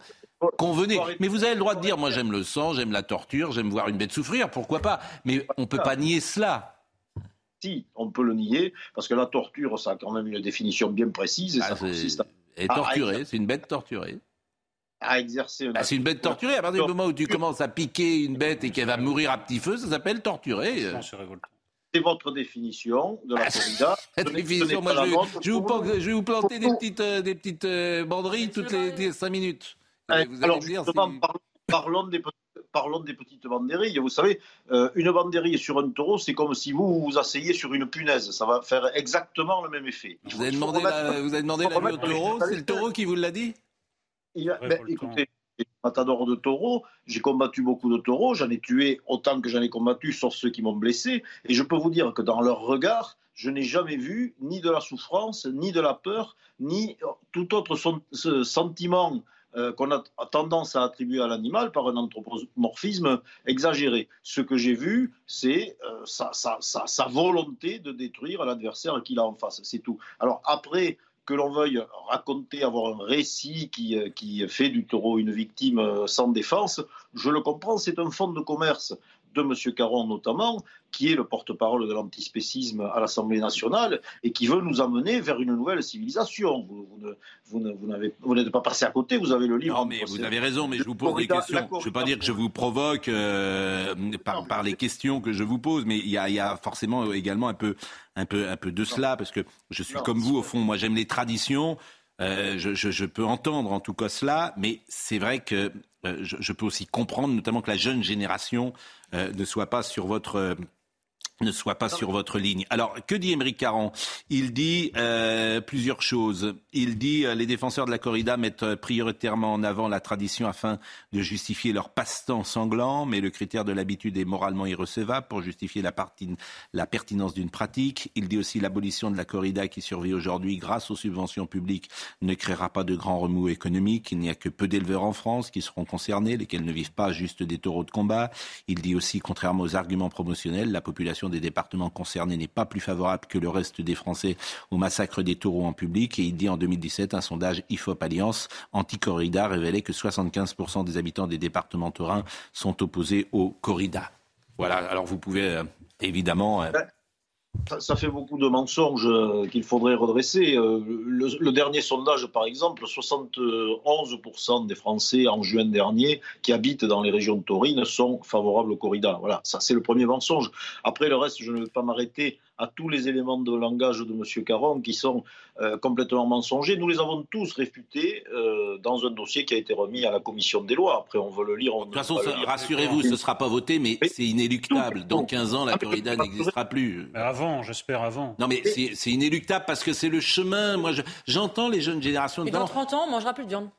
Convenez. Mais vous avez le droit de dire, moi j'aime le sang, j'aime la torture, j'aime voir une bête souffrir, pourquoi pas? Mais on ne peut pas nier cela. Si, on peut le nier, parce que la torture, ça a quand même une définition bien précise. Et ah, ça consiste torturée, c'est une bête torturée. À exercer bah, C'est une bête torturée. À partir du moment où tu commences à piquer une bête et qu'elle va mourir à petit feu, ça s'appelle torturer. C'est votre définition de la ah, corrida. [laughs] Définition, moi, je, vais vous planter des petites, euh, des petites euh, banderilles toutes les 5 minutes. Alors, justement, parlons, des, parlons des petites banderilles. Vous savez, euh, une banderille sur un taureau, c'est comme si vous vous asseyez sur une punaise. Ça va faire exactement le même effet. Vous avez demandé, la, vous avez demandé l'avis au taureau C'est le taureau qui vous l'a dit Il a, ben, Écoutez, matador de taureaux, j'ai combattu beaucoup de taureaux, j'en ai tué autant que j'en ai combattu, sauf ceux qui m'ont blessé. Et je peux vous dire que dans leur regard, je n'ai jamais vu ni de la souffrance, ni de la peur, ni tout autre sentiment euh, qu'on a tendance à attribuer à l'animal par un anthropomorphisme exagéré. Ce que j'ai vu, c'est euh, sa, volonté de détruire l'adversaire qu'il a en face, c'est tout. Alors après, que l'on veuille raconter, avoir un récit qui, euh, qui, fait du taureau une victime sans défense, je le comprends, c'est un fonds de commerce. De M. Caron notamment, qui est le porte-parole de l'antispécisme à l'Assemblée nationale et qui veut nous amener vers une nouvelle civilisation. Vous, vous, vous n'êtes pas passé à côté, vous avez le livre. Non, mais vous avez raison, mais je vous pose des questions. Je ne veux pas dire que je vous provoque euh, par, par, les questions que je vous pose, mais il y a, y a, forcément également un peu, un peu, un peu de cela, parce que je suis comme vous, au fond, moi j'aime les traditions. Euh, je, je, je, peux entendre en tout cas cela, mais c'est vrai que je, je, peux aussi comprendre, notamment que la jeune génération euh, ne soit pas sur votre ne soit pas sur votre ligne. Alors, que dit Émeric Caron? Il dit euh, plusieurs choses. Il dit euh, les défenseurs de la corrida mettent euh, prioritairement en avant la tradition afin de justifier leur passe-temps sanglant, mais le critère de l'habitude est moralement irrecevable pour justifier la, partie, la pertinence d'une pratique. Il dit aussi l'abolition de la corrida qui survit aujourd'hui grâce aux subventions publiques ne créera pas de grands remous économiques. Il n'y a que peu d'éleveurs en France qui seront concernés, lesquels ne vivent pas juste des taureaux de combat. Il dit aussi, contrairement aux arguments promotionnels, la population des départements concernés n'est pas plus favorable que le reste des Français au massacre des taureaux en public. Et il dit en 2017, un sondage IFOP Alliance anti-corrida révélait que 75% des habitants des départements taurins sont opposés aux corridas. Voilà, alors vous pouvez euh, évidemment... Euh, ça, fait beaucoup de mensonges euh, qu'il faudrait redresser. Le, dernier sondage, par exemple, 71% des Français en juin dernier qui habitent dans les régions taurines sont favorables au corrida. Voilà, ça c'est le premier mensonge. Après, le reste, je ne vais pas m'arrêter à tous les éléments de langage de M. Caron qui sont euh, complètement mensongers. Nous les avons tous réfutés euh, dans un dossier qui a été remis à la commission des lois. Après, on veut le lire. de toute façon, rassurez-vous, ce ne sera pas voté, mais, c'est inéluctable. Dans 15 ans, la corrida n'existera plus. Mais avant, j'espère avant. Non, mais c'est inéluctable parce que c'est le chemin. Moi, j'entends les jeunes générations. Et dans 30 ans, on mangera plus de viande.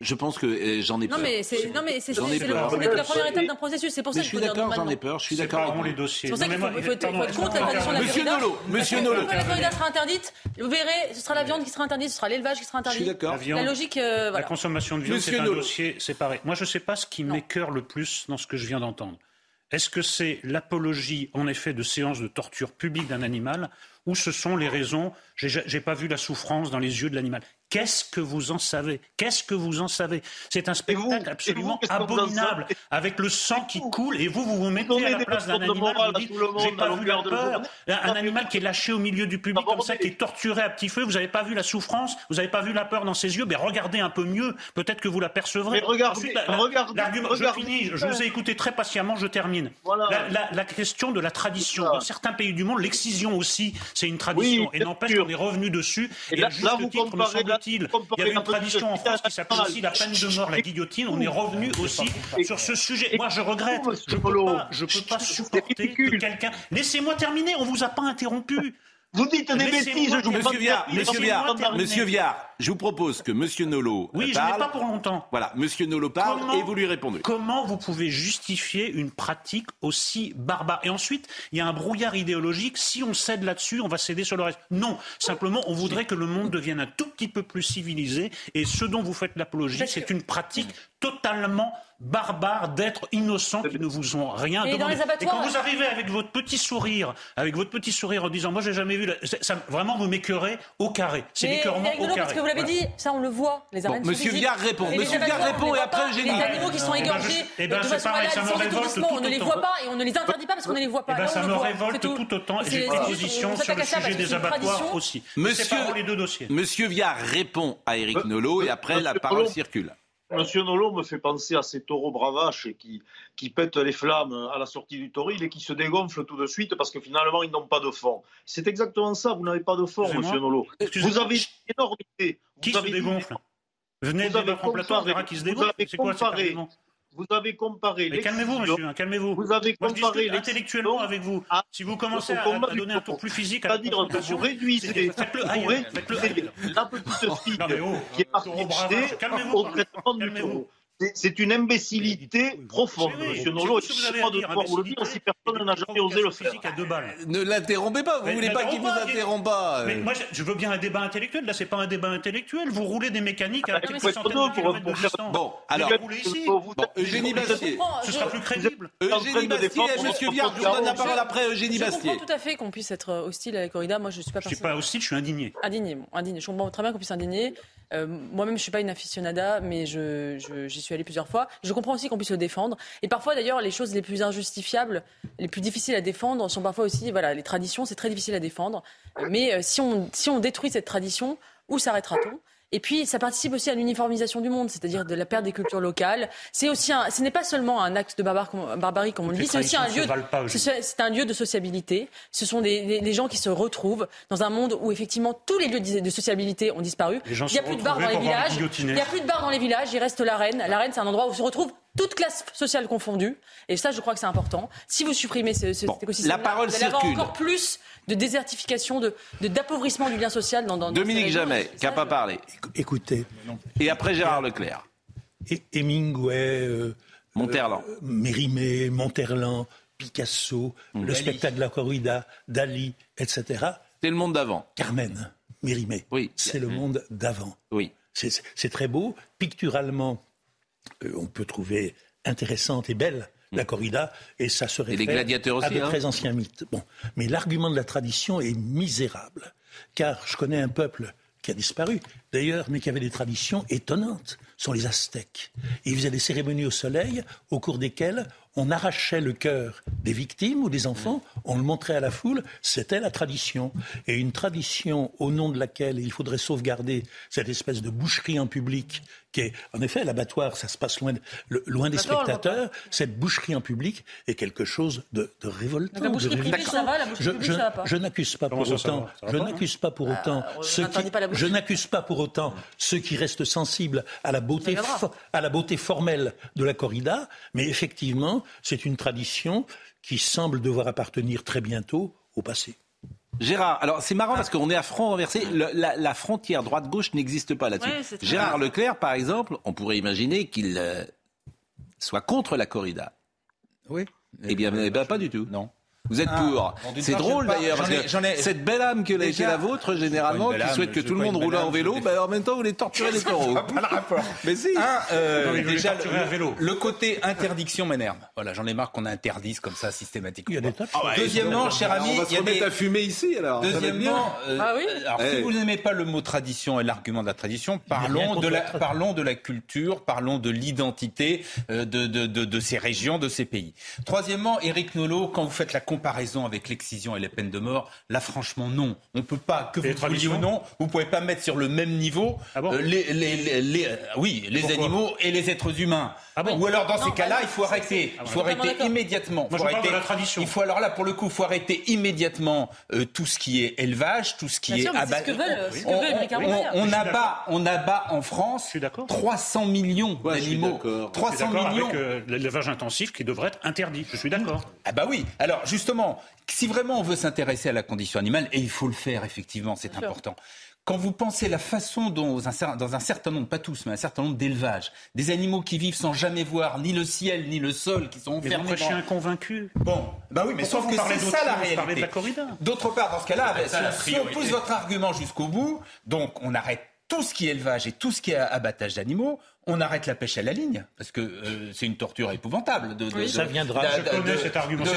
Je pense que euh, j'en ai peur. Non, mais c'est non mais c'est la première étape d'un processus. C'est pour ça que je suis d'accord. J'en ai peur. Je suis d'accord. les dossiers. C'est pour ça qu'il faut, être contre la tradition de la Monsieur Nolo, Monsieur Nolo. la corrida sera interdite, vous verrez, ce sera la viande qui sera interdite, ce sera l'élevage qui sera interdit. Je suis d'accord. La logique. Euh, la consommation de viande, c'est un dossier séparé. Moi, je ne sais pas ce qui m'écœure le plus dans ce que je viens d'entendre. Est-ce que c'est l'apologie, en effet, de séances de torture publique d'un animal, ou ce sont les raisons J'ai pas vu la souffrance dans les yeux de l'animal? Qu'est-ce que vous en savez? Qu'est-ce que vous en savez? C'est un spectacle absolument abominable, avec le sang qui coule, et vous, vous vous mettez à la place d'un animal, vous dites, j'ai pas vu la peur, un animal qui est lâché au milieu du public comme ça, qui est torturé à petit feu, vous n'avez pas vu la souffrance, vous n'avez pas vu la peur dans ses yeux, mais regardez un peu mieux, peut-être que vous l'apercevrez. Regardez, l'argument, je finis, je vous ai écouté très patiemment, je termine. La, question de la tradition, dans certains pays du monde, l'excision aussi, c'est une tradition, et n'empêche qu'on est revenu dessus, et, là, vous titre, il y avait une tradition en France qui s'appelle aussi la peine de mort, la guillotine. On est revenu aussi sur ce sujet. Moi, je regrette. Je ne peux pas, je peux pas supporter que quelqu'un. Laissez-moi terminer. On vous a pas interrompu. Vous dites des bêtises, je Monsieur Viard, Monsieur Viard, Monsieur Viard, je vous propose que Monsieur Nolo Oui, parle. je n'ai pas pour longtemps. Voilà, Monsieur Nolo parle et vous lui répondez. Comment vous pouvez justifier une pratique aussi barbare? Et ensuite, il y a un brouillard idéologique. Si on cède là-dessus, on va céder sur le reste. Non, simplement, on voudrait que le monde devienne un tout petit peu plus civilisé. Et ce dont vous faites l'apologie, c'est une pratique totalement barbare d'êtres innocents qui ne vous ont rien demandé. Et quand vous arrivez avec votre petit sourire, avec votre petit sourire en disant moi j'ai jamais vu, ça, vraiment vous m'écœurez au carré. C'est l'écœurement au carré. Parce que vous l'avez dit, ça on le voit. Les bon, Monsieur Viard répond. Monsieur Viard répond et après j'ai Les animaux qui sont égorgés. Eh ben, c'est pareil, ça me révolte tout On ne les voit pas et on ne les interdit pas parce qu'on ne les voit pas. Eh ben, ça me révolte tout autant. J'ai une position sur le sujet des abattoirs aussi. Monsieur Viard répond à Éric Nolot et après la parole circule. Monsieur Nolo me fait penser à ces taureaux bravaches qui, qui pètent les flammes à la sortie du toril et qui se dégonflent tout de suite parce que finalement ils n'ont pas de fond. C'est exactement ça, vous n'avez pas de fond, monsieur Nolo. Vous avez une énormité. Qui se dégonfle? Venez plateau, on verra qui se dégonfle. Quoi vous avez comparé. Mais calmez-vous, monsieur, hein, calmez-vous. Vous avez comparé intellectuellement avec vous. si vous commencez à, donner un tour plus physique à dire que vous réduisez, faites-le ailleurs, la petite fille oh, qui est partie au traitement du taureau. C'est une imbécilité profonde, monsieur Nolo. Je ne sais pas de quoi vous le dire si personne n'a jamais osé le faire. À deux balles. Ne l'interrompez pas, vous ne voulez pas qu'il vous interrompe pas. Mais moi, je veux bien un débat intellectuel. Là, c'est pas un débat intellectuel. Vous roulez des mécaniques à quelques centaines de kilomètres de distance. Bon, alors, vous roulez ici. Eugénie Bastier. Ce sera plus crédible. Eugénie Bastier et Monsieur Viard, je vous donne la parole après Eugénie Bastier. Je comprends tout à fait qu'on puisse être hostile à la corrida. Moi, je suis pas. Je suis pas hostile, je suis indigné. Indigné, indigné. Je comprends très bien qu'on puisse indigner. Euh, moi-même, je suis pas une aficionada, mais j'y je, suis allée plusieurs fois. Je comprends aussi qu'on puisse le défendre. Et parfois, d'ailleurs, les choses les plus injustifiables, les plus difficiles à défendre, sont parfois aussi, voilà, les traditions, c'est très difficile à défendre. Mais euh, si, on, si on détruit cette tradition, où s'arrêtera-t-on? Et puis, ça participe aussi à l'uniformisation du monde, c'est-à-dire de la perte des cultures locales. C'est aussi un, ce n'est pas seulement un acte de barbarie, comme on le dit, c'est aussi un lieu, c'est un lieu de sociabilité. Ce sont des, des, gens qui se retrouvent dans un monde où effectivement tous les lieux de sociabilité ont disparu. il n'y a plus de bars dans les villages. Il n'y a plus de bars dans les villages. Il reste l'arène. L'arène, c'est un endroit où se retrouvent toutes classes sociales confondues. Et ça, je crois que c'est important. Si vous supprimez ce, ce cet écosystème, la parole vous allez avoir encore plus de désertification, de, d'appauvrissement du lien social dans, dans Dominique Jamais, qui n'a pas parlé. Écoutez. Et après Gérard Leclerc. Et Hemingway. Euh, Monterland. Euh, Mérimée, Monterland, Picasso, mmh. le spectacle de la corrida, Dali, etc. C'est le monde d'avant. Carmen, Mérimée. Oui. C'est le monde d'avant. Oui. C'est très beau. Picturalement, euh, on peut trouver intéressante et belle la corrida, et ça se réfère gladiateurs à de hein. très anciens mythes. Bon, mais l'argument de la tradition est misérable, car je connais un peuple qui a disparu, d'ailleurs, mais qui avait des traditions étonnantes, sont les Aztèques. Ils faisaient des cérémonies au soleil, au cours desquelles on arrachait le cœur des victimes ou des enfants, on le montrait à la foule, c'était la tradition. Et une tradition au nom de laquelle il faudrait sauvegarder cette espèce de boucherie en public qui est, en effet, l'abattoir, ça se passe loin, loin des spectateurs. Cette boucherie en public est quelque chose de, de révoltant. la boucherie privée, ça va, la boucherie je, publique, ça va pas. Je n'accuse pas pour autant, je n'accuse pas pour autant ceux qui, je n'accuse pas pour autant ceux qui restent sensibles à la beauté, à la beauté formelle de la corrida, mais effectivement, c'est une tradition qui semble devoir appartenir très bientôt au passé. Gérard, alors c'est marrant parce qu'on est à front renversé. la, frontière droite-gauche n'existe pas là-dessus. Gérard Leclerc, par exemple, on pourrait imaginer qu'il euh, soit contre la corrida. Oui. Eh bien, eh ben, pas du tout. Non. Vous êtes ah, pour. C'est drôle d'ailleurs, parce que cette belle âme que est la vôtre, généralement, qui souhaite que tout le monde roule en vélo, bah, en même temps, vous voulez torturer les taureaux. [laughs] pas le rapport. [laughs] Mais si. Un, euh, déjà, le, vélo. le côté interdiction m'énerve. Voilà, j'en ai marre qu'on interdise comme ça systématiquement. Il y a des ah Deuxièmement, cher ami, il y a des... à fumer ici alors. Deuxièmement, euh, ah oui alors si vous n'aimez pas le mot tradition et l'argument de la tradition, parlons de la, parlons de la culture, parlons de l'identité euh, de, de, de, de ces régions, de ces pays. Troisièmement, Éric Nolot, quand vous faites la comparaison avec l'excision et les peines de mort. Là, franchement, non. On ne peut pas, que vous vouliez ou non, vous ne pouvez pas mettre sur le même niveau ah euh, les, les, les, euh, oui, les animaux et les êtres humains. Ah ou alors, dans ces cas-là, il faut arrêter. il faut arrêter immédiatement. Moi, faut arrêter, la tradition. Il faut alors là, pour le coup, il faut arrêter immédiatement euh, tout ce qui est élevage, tout ce qui est abattage. On abat, on abat en France 300 millions d'animaux. 300 millions. Avec l'élevage intensif qui devrait être interdit. Je suis d'accord. Ah bah oui. Alors justement, si vraiment on veut s'intéresser à la condition animale, et il faut le faire effectivement, c'est important. Quand vous pensez la façon dont, dans un certain nombre, pas tous, mais un certain nombre d'élevages, des animaux qui vivent sans jamais voir ni le ciel ni le sol, qui sont enfermés. Mais je suis inconvaincu. Bon, bah oui, mais sauf que c'est ça la réalité. D'autre part, dans ce cas-là, si, on pousse votre argument jusqu'au bout, donc on arrête tout ce qui est élevage et tout ce qui est abattage d'animaux, on arrête la pêche à la ligne, parce que euh, c'est une torture épouvantable. De, de, ça viendra. je connais cet argument. De,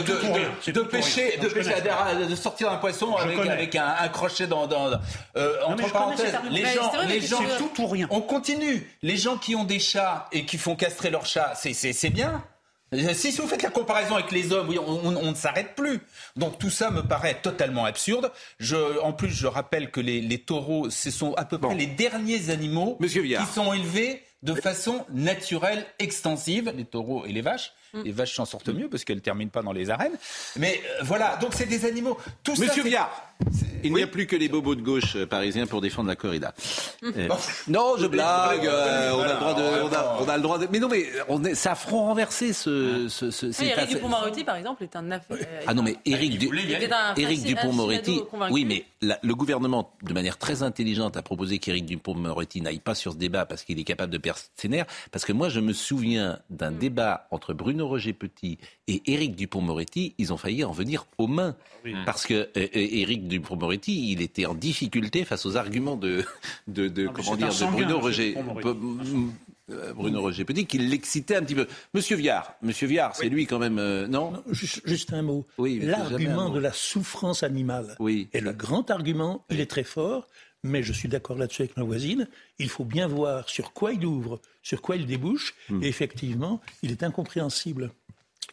de, pêcher, de, pêcher de sortir un poisson avec, avec un, un, crochet dans. dans euh, entre parenthèses, les gens, les gens, tout ou rien. On continue. Les gens qui ont des chats et qui font castrer leurs chats, c'est bien. Si vous faites la comparaison avec les hommes, oui, on, on, ne s'arrête plus. Donc tout ça me paraît totalement absurde. Je, en plus, je rappelle que les, les taureaux, ce sont à peu près les derniers animaux qui sont élevés de façon naturelle, extensive, les taureaux et les vaches. Mm. Les vaches s'en sortent mieux parce qu'elles ne terminent pas dans les arènes. Mais euh, voilà, donc c'est des animaux. Tout Monsieur Viard, il n'y a plus que les bobos de gauche euh, parisiens pour défendre la corrida. Euh, non, je blague. on, a le droit de, on, a, le droit de. Mais non, mais on est, ça a front renversé ce. ce, ce oui, Éric Dupont-Moretti, par exemple, est un affaire. Ah non, mais Éric, du... Dupont-Moretti. Oui, mais le gouvernement, de manière très intelligente, a proposé qu'Éric Dupont-Moretti n'aille pas sur ce débat parce qu'il est capable de perdre ses nerfs. Parce que moi, je me souviens d'un mm. débat entre Bruno Roger Petit et Éric Dupont-Moretti. Ils ont failli en venir aux mains. Parce que Éric Dupont-Moretti, il était en difficulté face aux arguments de, de, de comment dire, de Bruno Roger. Euh, Bruno Roger Petit, qui l'excitait un petit peu. Monsieur Viard, Monsieur Viard, c'est lui quand même, euh, non, juste, un mot. Oui, L'argument de la souffrance animale oui. est le grand argument. Il est très fort. Mais je suis d'accord là-dessus avec ma voisine, il faut bien voir sur quoi il ouvre, sur quoi il débouche, hmm. et effectivement, il est incompréhensible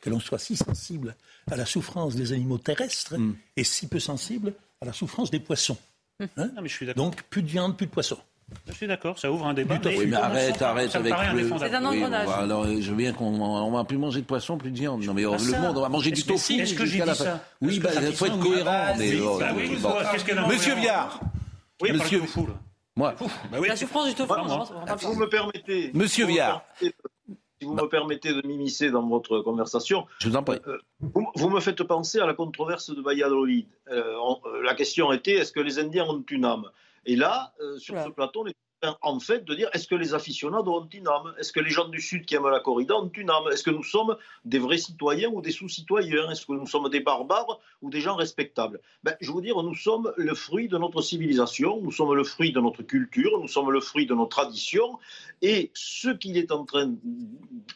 que l'on soit si sensible à la souffrance des animaux terrestres hmm. et si peu sensible à la souffrance des poissons. Hein Donc plus de viande, plus de poissons. Je suis d'accord, ça ouvre un débat. Oui, mais arrête, arrête avec le. C'est un engrenage. alors, je veux bien qu'on va plus manger de poisson, plus de viande. Non, mais le monde, on va manger du tofu. Est-ce que j'ai dit ça? Oui, bah, il faut être cohérent. Monsieur Viard. Oui, Monsieur. Moi. La souffrance du tofu. Vous me permettez. Monsieur Viard. Si vous me permettez de m'immiscer dans votre conversation, je vous en prie. Euh, vous, me faites penser à la controverse de Valladolid. Euh, euh, la question était est-ce que les Indiens ont une âme? Et là, euh, sur ce plateau, on est en fait de dire est-ce que les aficionados ont une âme? Est-ce que les gens du Sud qui aiment la corrida ont une âme? Est-ce que nous sommes des vrais citoyens ou des sous-citoyens? Est-ce que nous sommes des barbares ou des gens respectables? Ben, Je veux dire, nous sommes le fruit de notre civilisation, nous sommes le fruit de notre culture, nous sommes le fruit de nos traditions. Et ce qu'il est en train,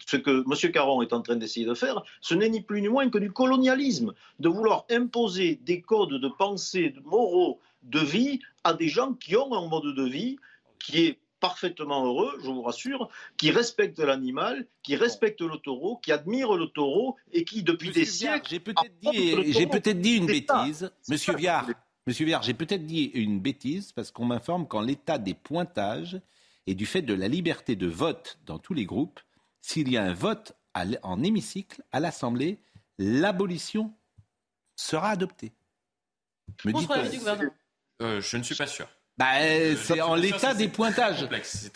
ce que M. Caron est en train d'essayer de faire, ce n'est ni plus ni moins que du colonialisme, de vouloir imposer des codes de pensée moraux de vie à des gens qui ont un mode de vie qui est parfaitement heureux, je vous rassure, qui respecte l'animal, qui respecte le taureau, qui admire le taureau et qui, depuis des siècles. J'ai peut-être dit, j'ai peut-être dit une bêtise, Monsieur Viard. Monsieur Viard, j'ai peut-être dit une bêtise parce qu'on m'informe qu'en l'état des pointages et du fait de la liberté de vote dans tous les groupes, s'il y a un vote en hémicycle à l'Assemblée, l'abolition sera adoptée. Me dites euh, je ne suis pas sûr. Bah, euh, c'est en l'état des pointages.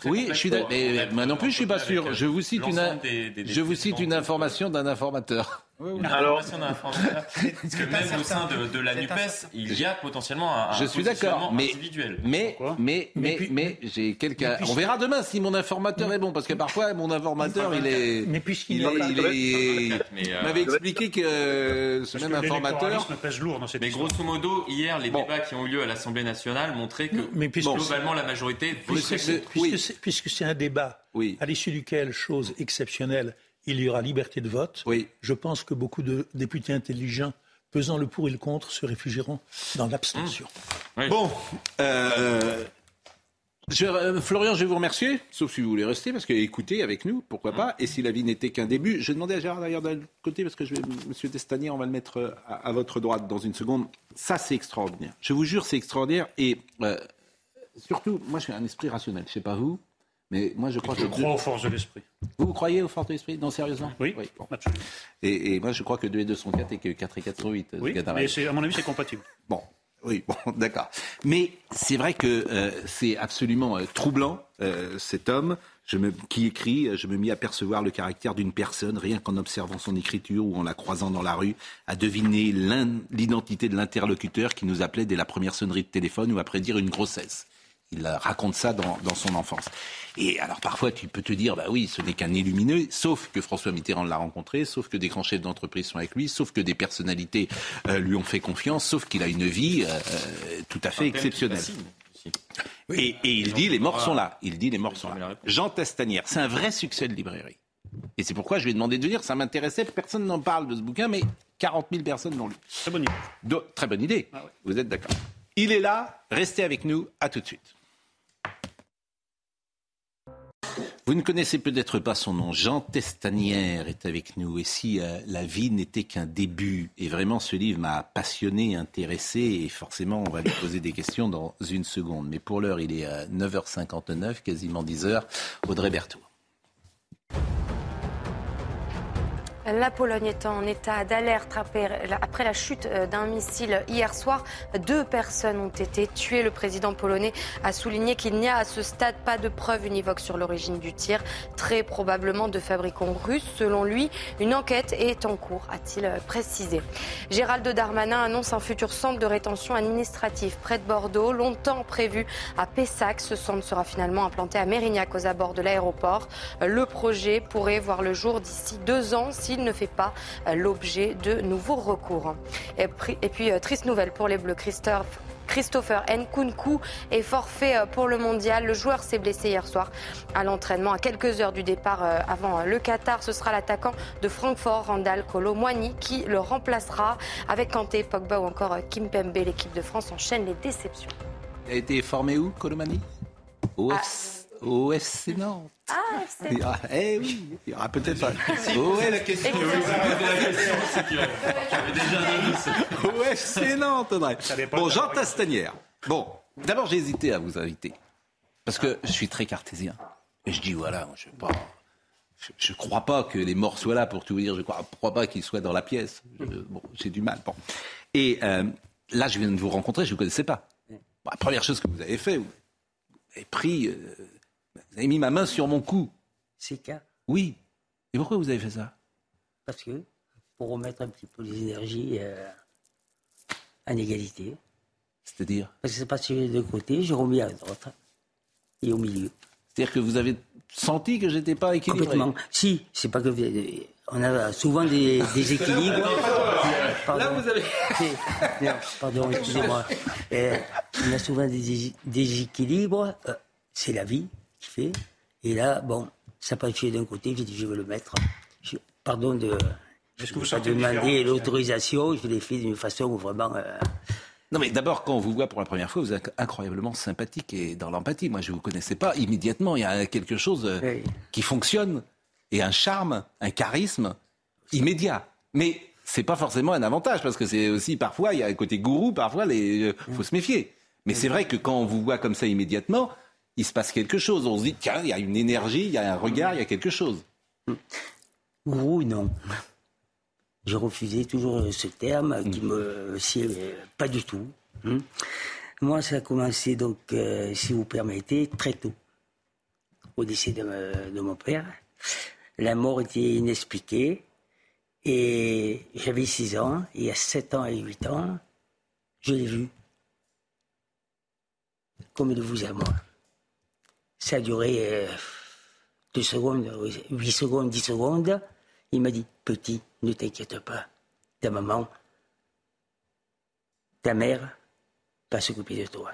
Oui, je suis mais moi non plus, je suis pas sûr. Je vous cite une, je vous cite une information d'un informateur. Oui, oui, Alors, parce [laughs] que même au sein de, de la NUPES, il y a potentiellement un, je suis d'accord, mais, individuel. Mais, mais, mais, mais, j'ai quelqu'un. On verra demain si mon informateur est bon, parce que parfois mon informateur, il est. Mais puisqu'il il, il, euh, m'avait expliqué que ce même informateur. Pèse lourd dans cette mais grosso modo, hier, les débats qui ont eu lieu à l'Assemblée nationale montraient que mais globalement la majorité. Puisque c'est un débat à l'issue duquel, chose exceptionnelle, il y aura liberté de vote. Oui. Je pense que beaucoup de députés intelligents pesant le pour et le contre se réfugieront dans l'abstention. Mmh. Bon, euh, euh, Florian, je vais vous remercier, sauf si vous voulez rester, parce que écoutez avec nous, pourquoi pas. Et si la vie n'était qu'un début, je demandais à Gérard d'ailleurs d'un côté, parce que je vais, Monsieur Destanier, on va le mettre euh, à, votre droite dans une seconde. Ça, c'est extraordinaire. Je vous jure, c'est extraordinaire. Et surtout, moi, je suis un esprit rationnel. Je sais pas vous. Mais moi, je crois je crois aux forces de l'esprit. Vous, croyez aux forces de l'esprit Non, sérieusement Oui, oui absolument. Et, moi, je crois que 2 et 2 sont 4 et que 4 et 4 sont 8. Oui, mais à mon avis, c'est compatible. Bon, oui, [laughs] bon, d'accord. Mais c'est vrai que euh, c'est absolument euh, troublant, euh, cet homme je me, qui écrit Je me mis à percevoir le caractère d'une personne, rien qu'en observant son écriture ou en la croisant dans la rue, à deviner l'identité de l'interlocuteur qui nous appelait dès la première sonnerie de téléphone ou après dire une grossesse. Il raconte ça dans, dans son enfance. Et alors parfois tu peux te dire, bah oui, ce n'est qu'un illumineux, sauf que François Mitterrand l'a rencontré, sauf que des grands chefs d'entreprise sont avec lui, sauf que des personnalités euh, lui ont fait confiance, sauf qu'il a une vie euh, euh, tout à fait exceptionnelle. Et, et, il dit les morts sont là. Il dit les morts sont là. Jean Testanière, c'est un vrai succès de librairie. Et c'est pourquoi je lui ai demandé de venir. Ça m'intéressait. Personne n'en parle de ce bouquin, mais 40 000 personnes l'ont lu. Très bonne idée. très bonne idée. Ah Vous êtes d'accord. Il est là. Restez avec nous. À tout de suite. Vous ne connaissez peut-être pas son nom. Jean Testanière est avec nous. Et si euh, la vie n'était qu'un début, et vraiment ce livre m'a passionné, intéressé, et forcément on va lui poser des questions dans une seconde. Mais pour l'heure, il est à 9h59, quasiment 10h. Audrey Berthaud. La Pologne est en état d'alerte après la chute euh, d'un missile hier soir. Deux personnes ont été tuées. Le président polonais a souligné qu'il n'y a à ce stade pas de preuves univoques sur l'origine du tir, très probablement de fabricants russes. Selon lui, une enquête est en cours, a-t-il précisé. Gérald Darmanin annonce un futur centre de rétention administrative près de Bordeaux, longtemps prévu à Pessac. Ce centre sera finalement implanté à Mérignac, aux abords de l'aéroport. Le projet pourrait voir le jour d'ici deux ans si ne fait pas euh, l'objet de nouveaux recours. Et puis, euh, triste nouvelle pour les Bleus, Christophe Christopher Nkunku est forfait euh, pour le mondial. Le joueur s'est blessé hier soir à l'entraînement à quelques heures du départ avant le Qatar. Ce sera l'attaquant de Francfort, Randall Moigny, qui le remplacera avec Kanté, Pogba ou encore Kim Pembe. L'équipe de France enchaîne les déceptions. a été formé où, Colomani Au, au FC Nantes. Ah, FC Ah, eh oui, il y aura peut-être pas. [laughs] posez la question. Au FC Nantes, Audrey. Bon, Jean Tastanière. Bon, d'abord, j'ai hésité à vous inviter. Parce que je suis très cartésien. Et je dis, voilà, je ne pas. Je ne crois pas que les morts soient là, pour tout vous dire. Je ne crois, crois, pas qu'ils soient dans la pièce. Je, bon, j'ai du mal. Bon. Et euh, là, je viens de vous rencontrer, je ne vous connaissais pas. Bon, la première chose que vous avez fait, vous avez pris. Euh, vous avez mis ma main sur mon cou. C'est cas Oui. Et pourquoi vous avez fait ça? Parce que, pour remettre un petit peu les énergies euh, en égalité. C'est-à-dire? Parce que c'est passé de deux côtés, j'ai remis à droite et au milieu. C'est-à-dire que vous avez senti que j'étais pas équilibré? Complètement. Si, c'est pas que on a souvent des [laughs] déséquilibres. Pardon. Là, vous avez. Pardon, excusez-moi. [laughs] Euh, on a souvent des déséquilibres. Euh, c'est la vie fait. Et là, bon, ça penchait d'un côté. J'ai dit, je vais le mettre. Je, pardon de. Je pas demander l'autorisation. Je l'ai fait d'une façon où vraiment. Euh, non, mais d'abord, quand on vous voit pour la première fois, vous êtes incroyablement sympathique et dans l'empathie. Moi, je ne vous connaissais pas. Immédiatement, il y a quelque chose oui. qui fonctionne et un charme, un charisme immédiat. Mais c'est pas forcément un avantage parce que c'est aussi parfois, il y a un côté gourou, parfois, il faut se méfier. Mais c'est vrai que quand on vous voit comme ça immédiatement, il se passe quelque chose. On se dit, tiens, il y a une énergie, il y a un regard, il y a quelque chose. Gourou, non. Je refusais toujours ce terme qui me sied pas du tout. Moi, ça a commencé donc, euh, si vous permettez, très tôt, au décès de mon père. La mort était inexpliquée et j'avais 6 ans et à 7 ans et 8 ans, je l'ai vu. Comme de vous à moi. Ça a duré euh, 2 secondes, 8 secondes, 10 secondes. Il m'a dit, petit, ne t'inquiète pas. Ta maman, ta mère va s'occuper de toi.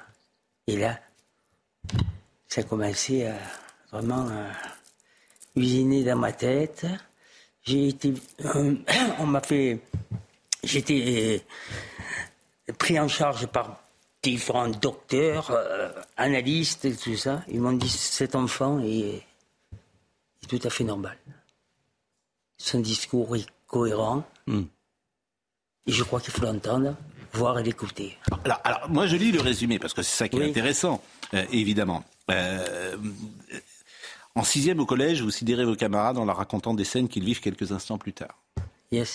Et là, ça a commencé à vraiment à usiner dans ma tête. J'ai été, euh, [coughs] on m'a fait, j'étais euh, pris en charge par différents docteurs, euh, analystes et tout ça. Ils m'ont dit cet enfant est, est tout à fait normal. Son discours est cohérent. Hmm. Et je crois qu'il faut l'entendre, voir et l'écouter. Alors, alors, moi, je lis le résumé, parce que c'est ça qui est intéressant, euh, évidemment. Euh, en sixième au collège, vous sidérez vos camarades en leur racontant des scènes qu'ils vivent quelques instants plus tard.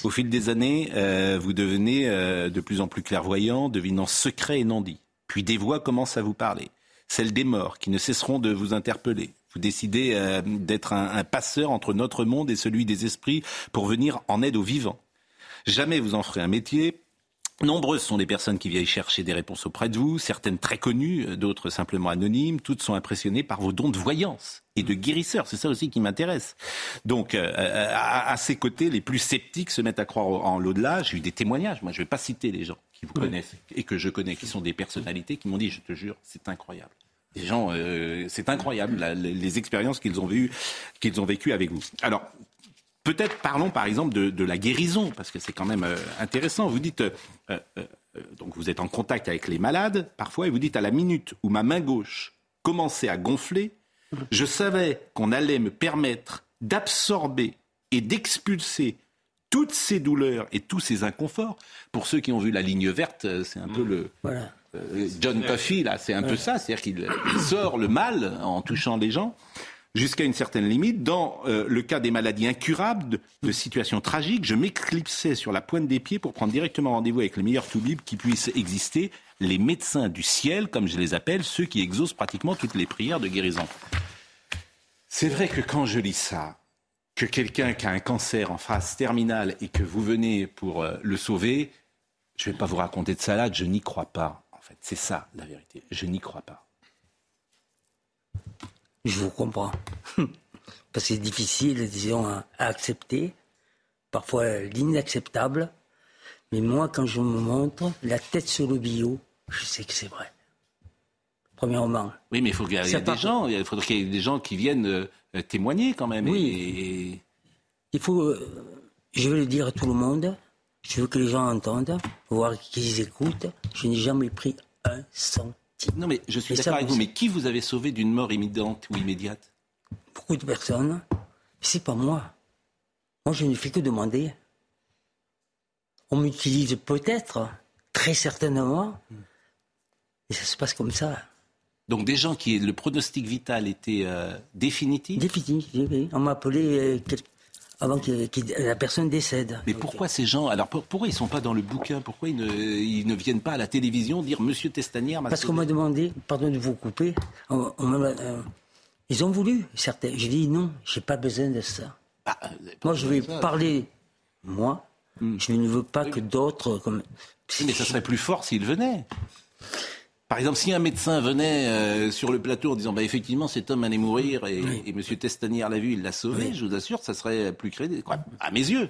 Au fil des années, euh, vous devenez euh, de plus en plus clairvoyant, devinant secrets et non-dits. Puis des voix commencent à vous parler. Celles des morts qui ne cesseront de vous interpeller. Vous décidez euh, d'être un, un passeur entre notre monde et celui des esprits pour venir en aide aux vivants. Jamais vous en ferez un métier. Nombreuses sont les personnes qui viennent chercher des réponses auprès de vous, certaines très connues, d'autres simplement anonymes. Toutes sont impressionnées par vos dons de voyance et de guérisseur. C'est ça aussi qui m'intéresse. Donc, euh, à, à, ces côtés, les plus sceptiques se mettent à croire en l'au-delà. J'ai eu des témoignages. Moi, je ne vais pas citer les gens qui vous connaissent et que je connais, qui sont des personnalités qui m'ont dit, je te jure, c'est incroyable. Les gens, euh, c'est incroyable la, les, les expériences qu'ils ont vues, qu'ils ont vécues avec vous. Alors, Peut-être parlons par exemple de, de, la guérison, parce que c'est quand même euh, intéressant. Vous dites, euh, euh, donc vous êtes en contact avec les malades parfois, et vous dites à la minute où ma main gauche commençait à gonfler, je savais qu'on allait me permettre d'absorber et d'expulser toutes ces douleurs et tous ces inconforts. Pour ceux qui ont vu la ligne verte, c'est un peu le voilà. John Coffey là, c'est un peu ça, c'est-à-dire qu'il sort le mal en touchant les gens jusqu'à une certaine limite. Dans euh, le cas des maladies incurables, de, situations tragiques, je m'éclipsais sur la pointe des pieds pour prendre directement rendez-vous avec les meilleurs toubibs qui puissent exister, les médecins du ciel, comme je les appelle, ceux qui exaucent pratiquement toutes les prières de guérison. C'est vrai que quand je lis ça, que quelqu'un qui a un cancer en phase terminale et que vous venez pour euh, le sauver, je ne vais pas vous raconter de salade, je n'y crois pas. En fait, c'est ça la vérité. Je n'y crois pas. Je vous comprends. [laughs] Parce que c'est difficile, disons, à, à accepter. Parfois l'inacceptable. Mais moi, quand je me montre la tête sur le bio, je sais que c'est vrai. Premièrement. Oui, mais il faut qu'il y ait des gens, il faudrait qu'il y ait des gens qui viennent euh, témoigner quand même. Oui. Et... Il faut. Euh, je veux le dire à tout le monde. Je veux que les gens entendent, voir qu'ils écoutent. Je n'ai jamais pris un centime Non, mais je suis d'accord avec vous, mais qui vous avez sauvé d'une mort imminente ou immédiate? Beaucoup de personnes. C'est pas moi. Moi, je ne fais que demander. On m'utilise peut-être, très certainement, et ça se passe comme ça. Donc des gens qui le pronostic vital était euh, définitif? Définitif, oui. On m'a appelé euh, avant que, la personne décède. Mais pourquoi ces gens Alors pourquoi ils ne sont pas dans le bouquin? Pourquoi ils ne, viennent pas à la télévision dire Monsieur Testanière Parce qu'on m'a demandé, pardon de vous couper, euh, ils ont voulu, certains. J'ai dit non, j'ai pas besoin de ça. Bah, moi, je vais parler, moi, hmm. je ne veux pas que d'autres... Comme... mais ça serait plus fort s'ils venaient. Par exemple, si un médecin venait euh, sur le plateau en disant bah, effectivement cet homme allait mourir et, M. Testanière l'a vu, il l'a sauvé, je vous assure, ça serait plus crédible, à mes yeux.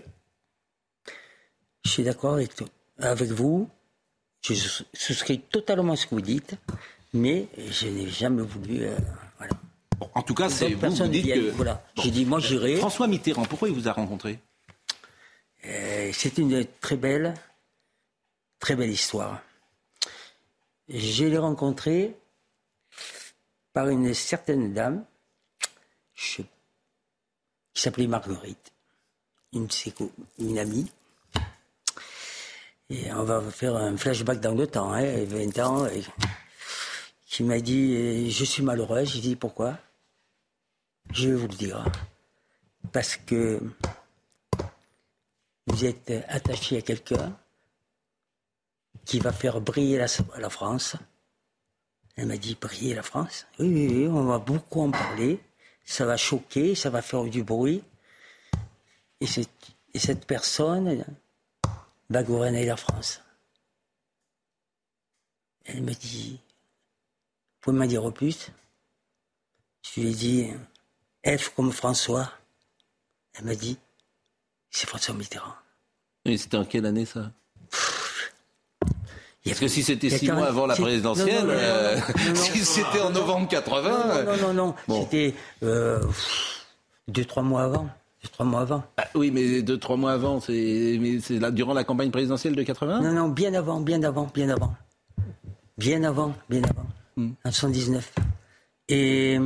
Je suis d'accord avec, avec vous. Je souscris totalement à ce que vous dites, mais je n'ai jamais voulu. Euh, voilà. en tout cas, c'est vous, vous dites que. Voilà. J'ai dit, moi j'irai. François Mitterrand, pourquoi il vous a rencontré? Euh, C'est une très belle, très belle histoire. Je l'ai rencontré par une certaine dame qui s'appelait Marguerite, une, une amie. Et on va faire un flashback dans le temps, hein, 20 ans, qui m'a dit Je suis malheureuse. J'ai dit Pourquoi? Je vais vous le dire. Parce que vous êtes attaché à quelqu'un qui va faire briller la, France. Elle m'a dit briller la France? Oui, oui, oui, on va beaucoup en parler. Ça va choquer, ça va faire du bruit. Et, et cette personne va gouverner la France. Elle me dit, vous pouvez m'en dire plus? Je lui ai dit, F comme François. Elle m'a dit, c'est François Mitterrand. Et c'était en quelle année ça? Parce que si c'était six mois avant la présidentielle, si c'était en novembre 80... Non, non, non, c'était euh, deux, trois mois avant. Deux, trois mois avant. Ah, oui, mais deux, trois mois avant, c'est durant la campagne présidentielle de 80 Non, non, bien avant, bien avant, bien avant. Bien avant, bien avant. Hmm. En 79. Et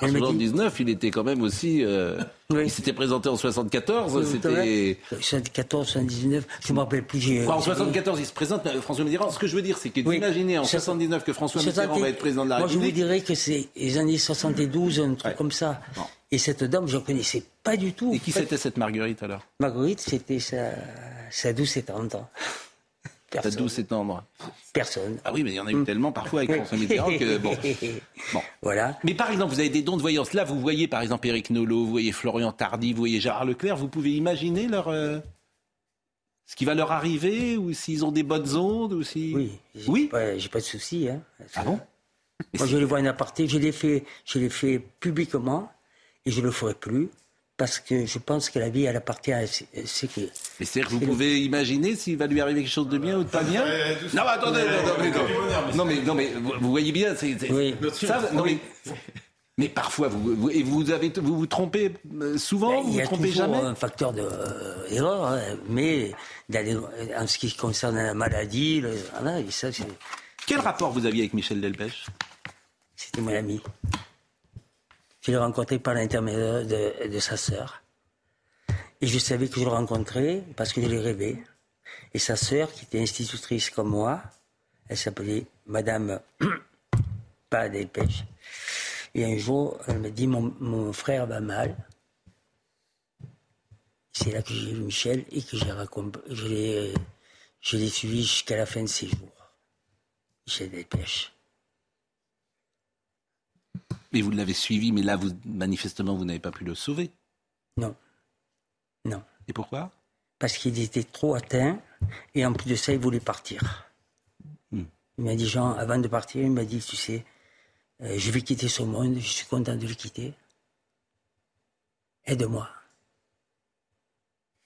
en 79, il était quand même aussi. Euh, il s'était présenté en 74. C'était. 74, 79, je ne me rappelle plus. en 74, il se présente. François Mitterrand. Ce que je veux dire, c'est que d'imaginer en 79 que François Mitterrand va être président de la République. Moi, je vous dirais que c'est les années 72, un truc comme ça. Et cette dame, je ne connaissais pas du tout. Et qui c'était cette Marguerite alors? Marguerite, c'était sa, sa douce et 30 ans. Personne. 12 septembre. Personne. Ah oui, mais il y en a eu tellement parfois avec François Mitterrand que [laughs] bon. Voilà. Mais par exemple, vous avez des dons de voyance. Là, vous voyez par exemple Éric Nolot, vous voyez Florian Tardy, vous voyez Gérard Leclerc. Vous pouvez imaginer leur euh, ce qui va leur arriver ou s'ils ont des bonnes ondes ou si. Oui. Oui? J'ai pas de souci. Hein. Ah bon? Moi, je les vois en aparté. Je l'ai fait publiquement et je le ferai plus parce que je pense que la vie, elle appartient à ce que. Mais c'est vous pouvez imaginer s'il va lui arriver quelque chose de bien ou de pas bien Non, mais attendez, non, mais, non, mais, vous, voyez bien, c'est. Oui. mais, parfois, vous, vous, vous, avez, vous vous trompez euh, souvent, vous vous trompez jamais Il y a un facteur d'erreur, de, hein, mais en ce qui concerne la maladie, le, voilà, ça, Quel rapport vous aviez avec Michel Delpech? C'était mon ami. Je l'ai rencontré par l'intermédiaire de, sa sœur. Et je savais que je le rencontrais parce que je l'ai rêvé. Et sa sœur, qui était institutrice comme moi, elle s'appelait Madame [coughs] Pas. Et un jour, elle me dit mon, frère va mal. C'est là que j'ai vu Michel et que j'ai je l'ai suivi jusqu'à la fin de ses jours. Michel Delpech. Mais vous l'avez suivi, mais là, vous, manifestement, vous n'avez pas pu le sauver. Non. Non. Et pourquoi? Parce qu'il était trop atteint, et en plus de ça, il voulait partir. Hmm. Il m'a dit, Jean, avant de partir, il m'a dit, tu sais, euh, je vais quitter ce monde, je suis content de le quitter. Aide-moi.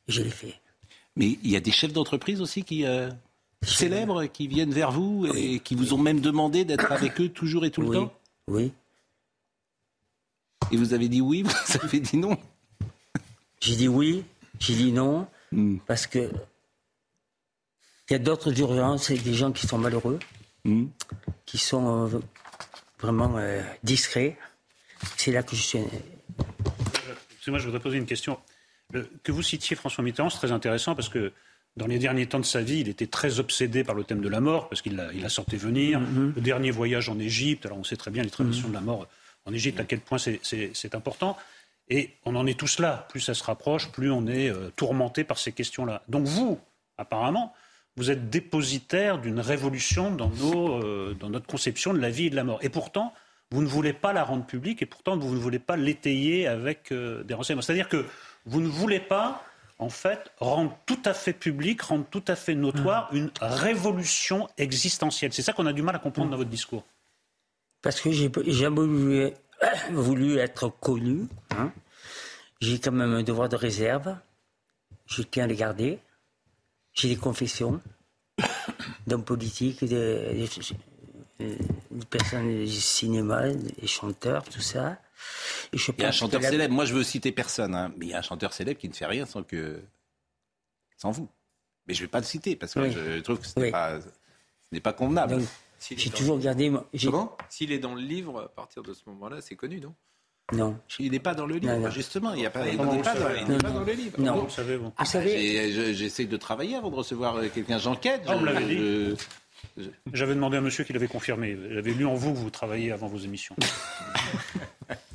Je l'ai fait. Mais il y a des chefs d'entreprise aussi qui euh, célèbres, qui viennent vers vous et qui vous ont même demandé d'être avec eux toujours et tout le temps? Oui. Et vous avez dit oui, [laughs] vous avez dit non J'ai dit oui, j'ai dit non, hmm. parce que il y a d'autres urgences et des gens qui sont malheureux. hmm. qui sont euh, vraiment euh, discrets. C'est là que je suis. Moi, je voudrais poser une question. que vous citiez François Mitterrand, c'est très intéressant parce que dans les derniers temps de sa vie, il était très obsédé par le thème de la mort, parce qu'il la, il sentait venir. Mm-hmm. Le dernier voyage en Égypte, alors on sait très bien les traditions de la mort en Égypte, à quel point c'est important. Et on en est tous là. Plus ça se rapproche, plus on est euh, tourmenté par ces questions-là. Donc vous, apparemment, vous êtes dépositaire d'une révolution dans, nos, euh, dans notre conception de la vie et de la mort. Et pourtant, vous ne voulez pas la rendre publique et pourtant vous ne voulez pas l'étayer avec euh, des renseignements. C'est-à-dire que vous ne voulez pas, en fait, rendre tout à fait public, rendre tout à fait notoire mmh. une révolution existentielle. C'est ça qu'on a du mal à comprendre dans votre discours. Parce que j'ai jamais voulu, [coughs] voulu être connu. Hein. J'ai quand même un devoir de réserve. Je tiens à les garder. J'ai des confessions [coughs] d'hommes politiques, de, personnes du cinéma, des chanteurs, tout ça. il y a un chanteur célèbre, moi je veux citer personne, hein, mais il y a un chanteur célèbre qui ne fait rien sans que sans vous. Mais je ne vais pas le citer parce que je trouve que ce n'est pas, convenable. J'ai toujours gardé. Comment S'il est dans le livre, à partir de ce moment-là, c'est connu, non non. Il n'est pas dans le livre, justement. Il n'est pas, pas, dans le livre. Non. Vous savez, ah, J'essaie de travailler avant de recevoir euh, quelqu'un. J'enquête. Ah, J'avais demandé à monsieur qu'il avait confirmé. J'avais lu en vous que vous travailliez avant vos émissions. [laughs]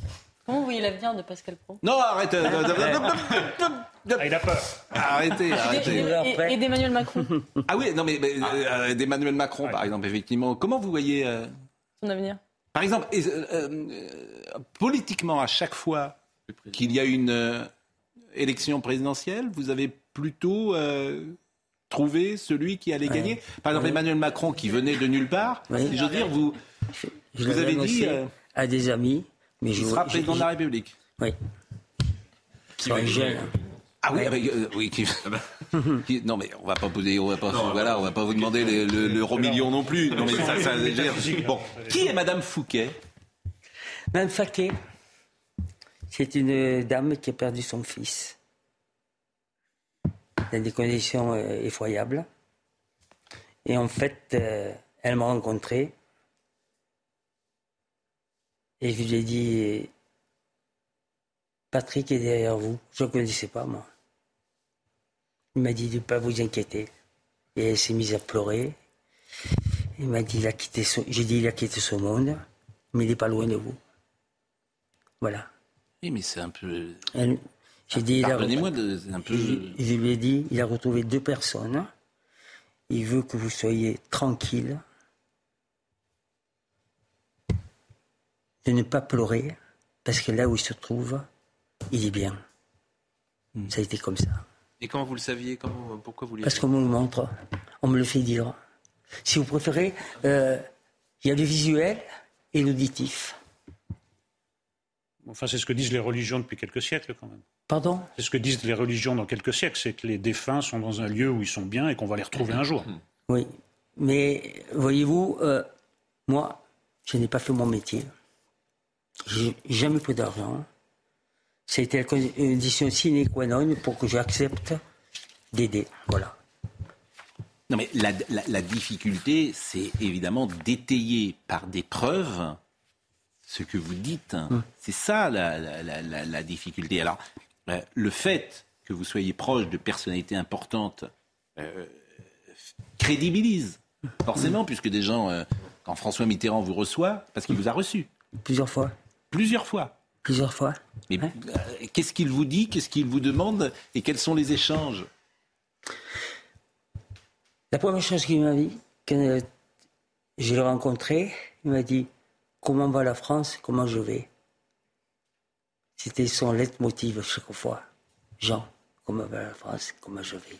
Comment vous voyez l'avenir de Pascal Pro? Non, arrête ah, Il a peur. Arrêtez, arrêtez. Et, d'Emmanuel Macron. [laughs] Ah oui, non mais, euh, d'Emmanuel Macron, par exemple, effectivement. Comment vous voyez euh, son avenir par exemple, euh, euh, politiquement, à chaque fois qu'il y a une euh, élection présidentielle, vous avez plutôt trouvé celui qui allait gagner? Par exemple, Emmanuel Macron, qui venait de nulle part, si je veux dire, vous, vous avez dit... à des amis, mais je... sera président de la République. Oui. Qui va ah oui, avec, euh, oui [laughs] non mais on va pas poser, on va pas, voilà, on va pas vous demander l'euro million non plus. Non mais ça, ça, [laughs] bon, qui est Madame Fouquet? Madame Fouquet, c'est une dame qui a perdu son fils dans des conditions euh, effroyables. Et en fait, euh, elle m'a rencontré et je lui ai dit Patrick est derrière vous. Je ne connaissais pas, moi. Il m'a dit de ne pas vous inquiéter. Et elle s'est mise à pleurer. Il m'a dit, il a quitté j'ai dit, il a quitté ce monde, mais il n'est pas loin de vous. Voilà. Oui, mais c'est un peu. j'ai dit, Pardonnez-moi, un peu. Je, lui ai dit, il a retrouvé deux personnes. Il veut que vous soyez tranquille, de ne pas pleurer, parce que là où il se trouve, il est bien. Hmm. Ça a été comme ça. Et comment vous le saviez? Comment, Pourquoi vous Parce qu'on me le montre. On me le fait dire. Si vous préférez, euh, il y a le visuel et l'auditif. Enfin, c'est ce que disent les religions depuis quelques siècles, quand même. Pardon? C'est ce que disent les religions dans quelques siècles, c'est que les défunts sont dans un lieu où ils sont bien et qu'on va les retrouver un jour. Oui, mais voyez-vous, euh, moi, je n'ai pas fait mon métier. J'ai jamais pris d'argent. C'était la condition sine qua non pour que j'accepte d'aider. Voilà. Non, mais la, difficulté, c'est évidemment d'étayer par des preuves ce que vous dites. Hum. C'est ça la, difficulté. Alors, euh, le fait que vous soyez proche de personnalités importantes euh, crédibilise, forcément, hum. puisque des gens, euh, quand François Mitterrand vous reçoit, parce qu'il vous a reçu. Plusieurs fois. Plusieurs fois. Plusieurs fois. Mais euh, qu'est-ce qu'il vous dit Qu'est-ce qu'il vous demande Et quels sont les échanges? La première chose qu'il m'a dit, quand je l'ai rencontré, il m'a dit Comment va la France? Comment je vais? C'était son leitmotiv chaque fois. Jean, comment va la France? Comment je vais?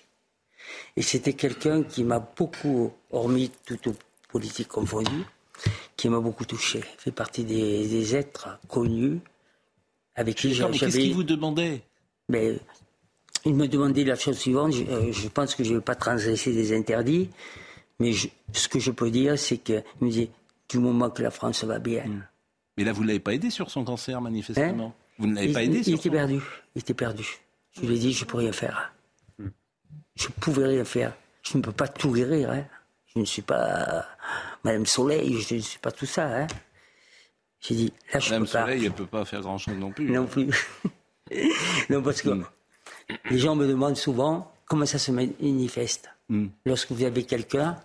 Et c'était quelqu'un qui m'a beaucoup, hormis toute politique confondue, qui m'a beaucoup touché. Il fait partie des êtres connus avec qui Qu'est-ce qu'il vous demandait? Mais, Il me demandait la chose suivante. Je, euh, pense que je ne vais pas transgresser des interdits, mais ce que je peux dire, c'est qu'il me dit du moment que la France va bien. Hmm. Mais là, vous ne l'avez pas aidé sur son cancer, manifestement? Hein? Vous ne l'avez pas aidé il, sur il était perdu. Il était perdu. Je lui ai dit, je ne peux rien faire. Hmm. Je ne pouvais rien faire. Je ne peux pas tout guérir. Hein. Je ne suis pas Madame Soleil, je ne suis pas tout ça. Hein. J'ai dit, là, je Madame peux pas. Soleil, elle peut pas faire grand-chose non plus. Non plus. [laughs] non, parce que Hmm. les gens me demandent souvent comment ça se manifeste. Hmm. Lorsque vous avez quelqu'un,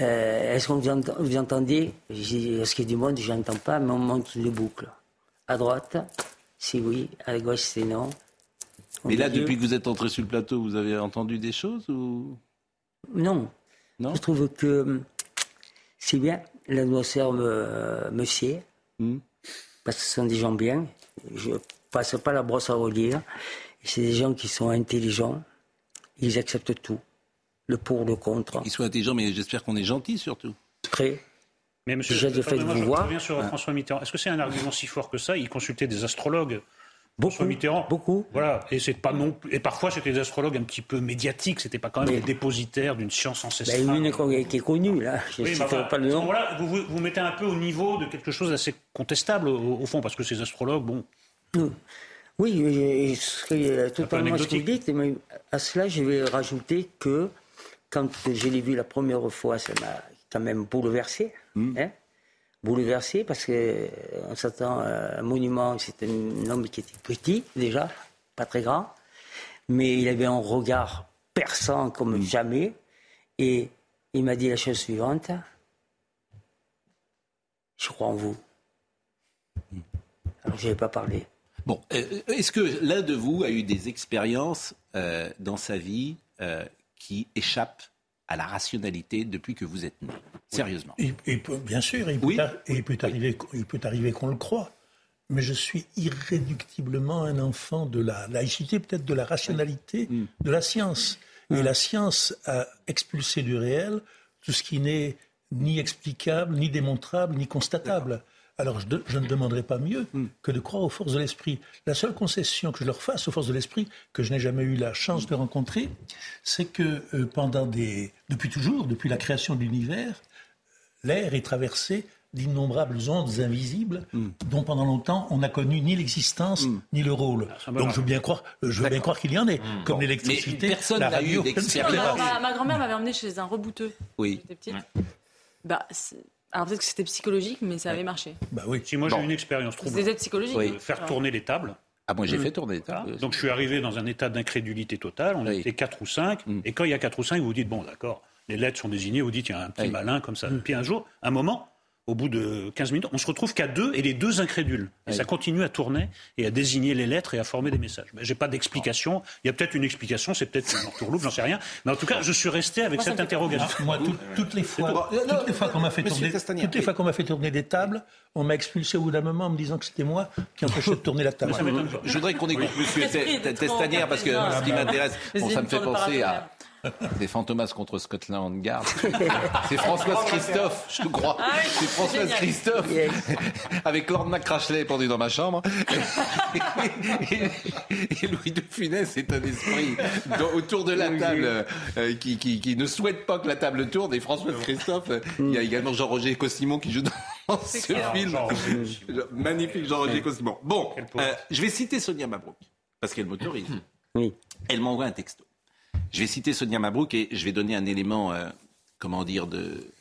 euh, est-ce que vous, ent- vous entendez? Je dis, Lorsqu'il y a du monde, je n'entends pas, mais on monte les boucles. À droite, c'est oui, à gauche, c'est non. Mais là, depuis que vous êtes entré sur le plateau, vous avez entendu des choses ou? Non. Non Je trouve que hum, c'est bien. L'atmosphère me, me sied. Hmm. Parce que ce sont des gens bien. Je passe pas la brosse à relire. Et C'est des gens qui sont intelligents. Ils acceptent tout. Le pour, le contre. Ils sont intelligents, mais j'espère qu'on est gentil surtout. Très. Mais monsieur, Déjà, de fait de pardonnez-moi, vous je voir. reviens sur Ah. François Mitterrand. Est-ce que c'est un argument si fort que ça? Il consultait des astrologues. Beaucoup, Mitterrand. Beaucoup. Voilà. Et c'est pas non Et parfois, c'était des astrologues un petit peu médiatiques. C'était pas quand même des dépositaires d'une science ancestrale. Ben, une qui est connue, là. Je Oui, pas le nom. Voilà, vous, vous vous mettez un peu au niveau de quelque chose d'assez contestable au, au fond, parce que ces astrologues, bon, Oui, je, je serai euh, totalement ce mais à cela, je vais rajouter que quand je l'ai vu la première fois, ça m'a quand même bouleversé. hein. Bouleversé parce qu'on s'attend à un monument, c'est un homme qui était petit déjà, pas très grand, mais il avait un regard perçant comme jamais. Et il m'a dit la chose suivante Je crois en vous. Alors, je n'avais pas parlé. Bon, euh, est-ce que l'un de vous a eu des expériences euh, dans sa vie euh, qui échappent à la rationalité depuis que vous êtes né Sérieusement. Il- il peut- bien sûr, il peut, et il peut arriver, il peut arriver qu'on le croit. Mais je suis irréductiblement un enfant de la laïcité, peut-être de la rationalité, de la science. Et la science a expulsé du réel tout ce qui n'est ni explicable, ni démontrable, ni constatable. Alors je, de- je ne demanderai pas mieux que de croire aux forces de l'esprit. La seule concession que je leur fasse aux forces de l'esprit, que je n'ai jamais eu la chance de rencontrer, c'est que euh, pendant des, depuis toujours, depuis la création de l'univers, l'air est traversé d'innombrables ondes invisibles dont pendant longtemps on n'a connu ni l'existence ni le rôle. Donc je veux bien croire, euh, je veux bien croire qu'il y en ait, comme Bon. l'électricité, personne la n'a eu radio. pas. Ma, ma grand-mère m'avait emmené chez un rebouteux. Oui. J'étais petite. Bah, alors peut-être que c'était psychologique, mais ça avait marché. Bah oui. Si moi j'ai Bon. une expérience C'est troublante. des aides psychologiques. de hein. faire Alors. tourner les tables. Ah, moi j'ai Mm. fait tourner les tables. Donc je suis arrivé dans un état d'incrédulité totale. On était 4 ou 5. Et quand il y a 4 ou 5, vous vous dites, bon d'accord, les lettres sont désignées, vous dites, il y a un petit Oui. malin comme ça. Puis un jour, un moment, au bout de 15 minutes, on se retrouve qu'à deux et les deux incrédules. Et Oui. ça continue à tourner et à désigner les lettres et à former des messages. Ben, J'ai pas d'explication. Il y a peut-être une explication, c'est peut-être une entourloupe, j'en sais rien. Mais en tout cas, je suis resté avec Moi, cette interrogation. Ah, moi, tout- toutes les fois, toutes les fois qu'on m'a fait Monsieur tourner, Castagnard, toutes les oui. fois qu'on m'a fait tourner des tables, on m'a expulsé au bout d'un moment en me disant que c'était moi qui empêchais de tourner la table. Je voudrais qu'on écoute Monsieur est trop Testanière parce que ce qui m'intéresse, bon, ça me fait penser à. C'est Fantomas contre Scotland Yard. C'est Françoise Christophe, je crois. Ah oui, c'est Françoise génial. Christophe avec Lord McCrashley pendu dans ma chambre. Et, et Louis de Funès est un esprit dans- autour de la table euh, qui, qui- qui ne souhaite pas que la table tourne. Et Françoise Christophe, euh, il y a également Jean-Roger Cossimon qui joue dans ce film. Magnifique Jean-Roger Cossimon. Bon, euh, je vais citer Sonia Mabrouk parce qu'elle m'autorise. Elle m'envoie un texto. Je vais citer Sonia Mabrouk et je vais donner un élément, euh, comment dire, de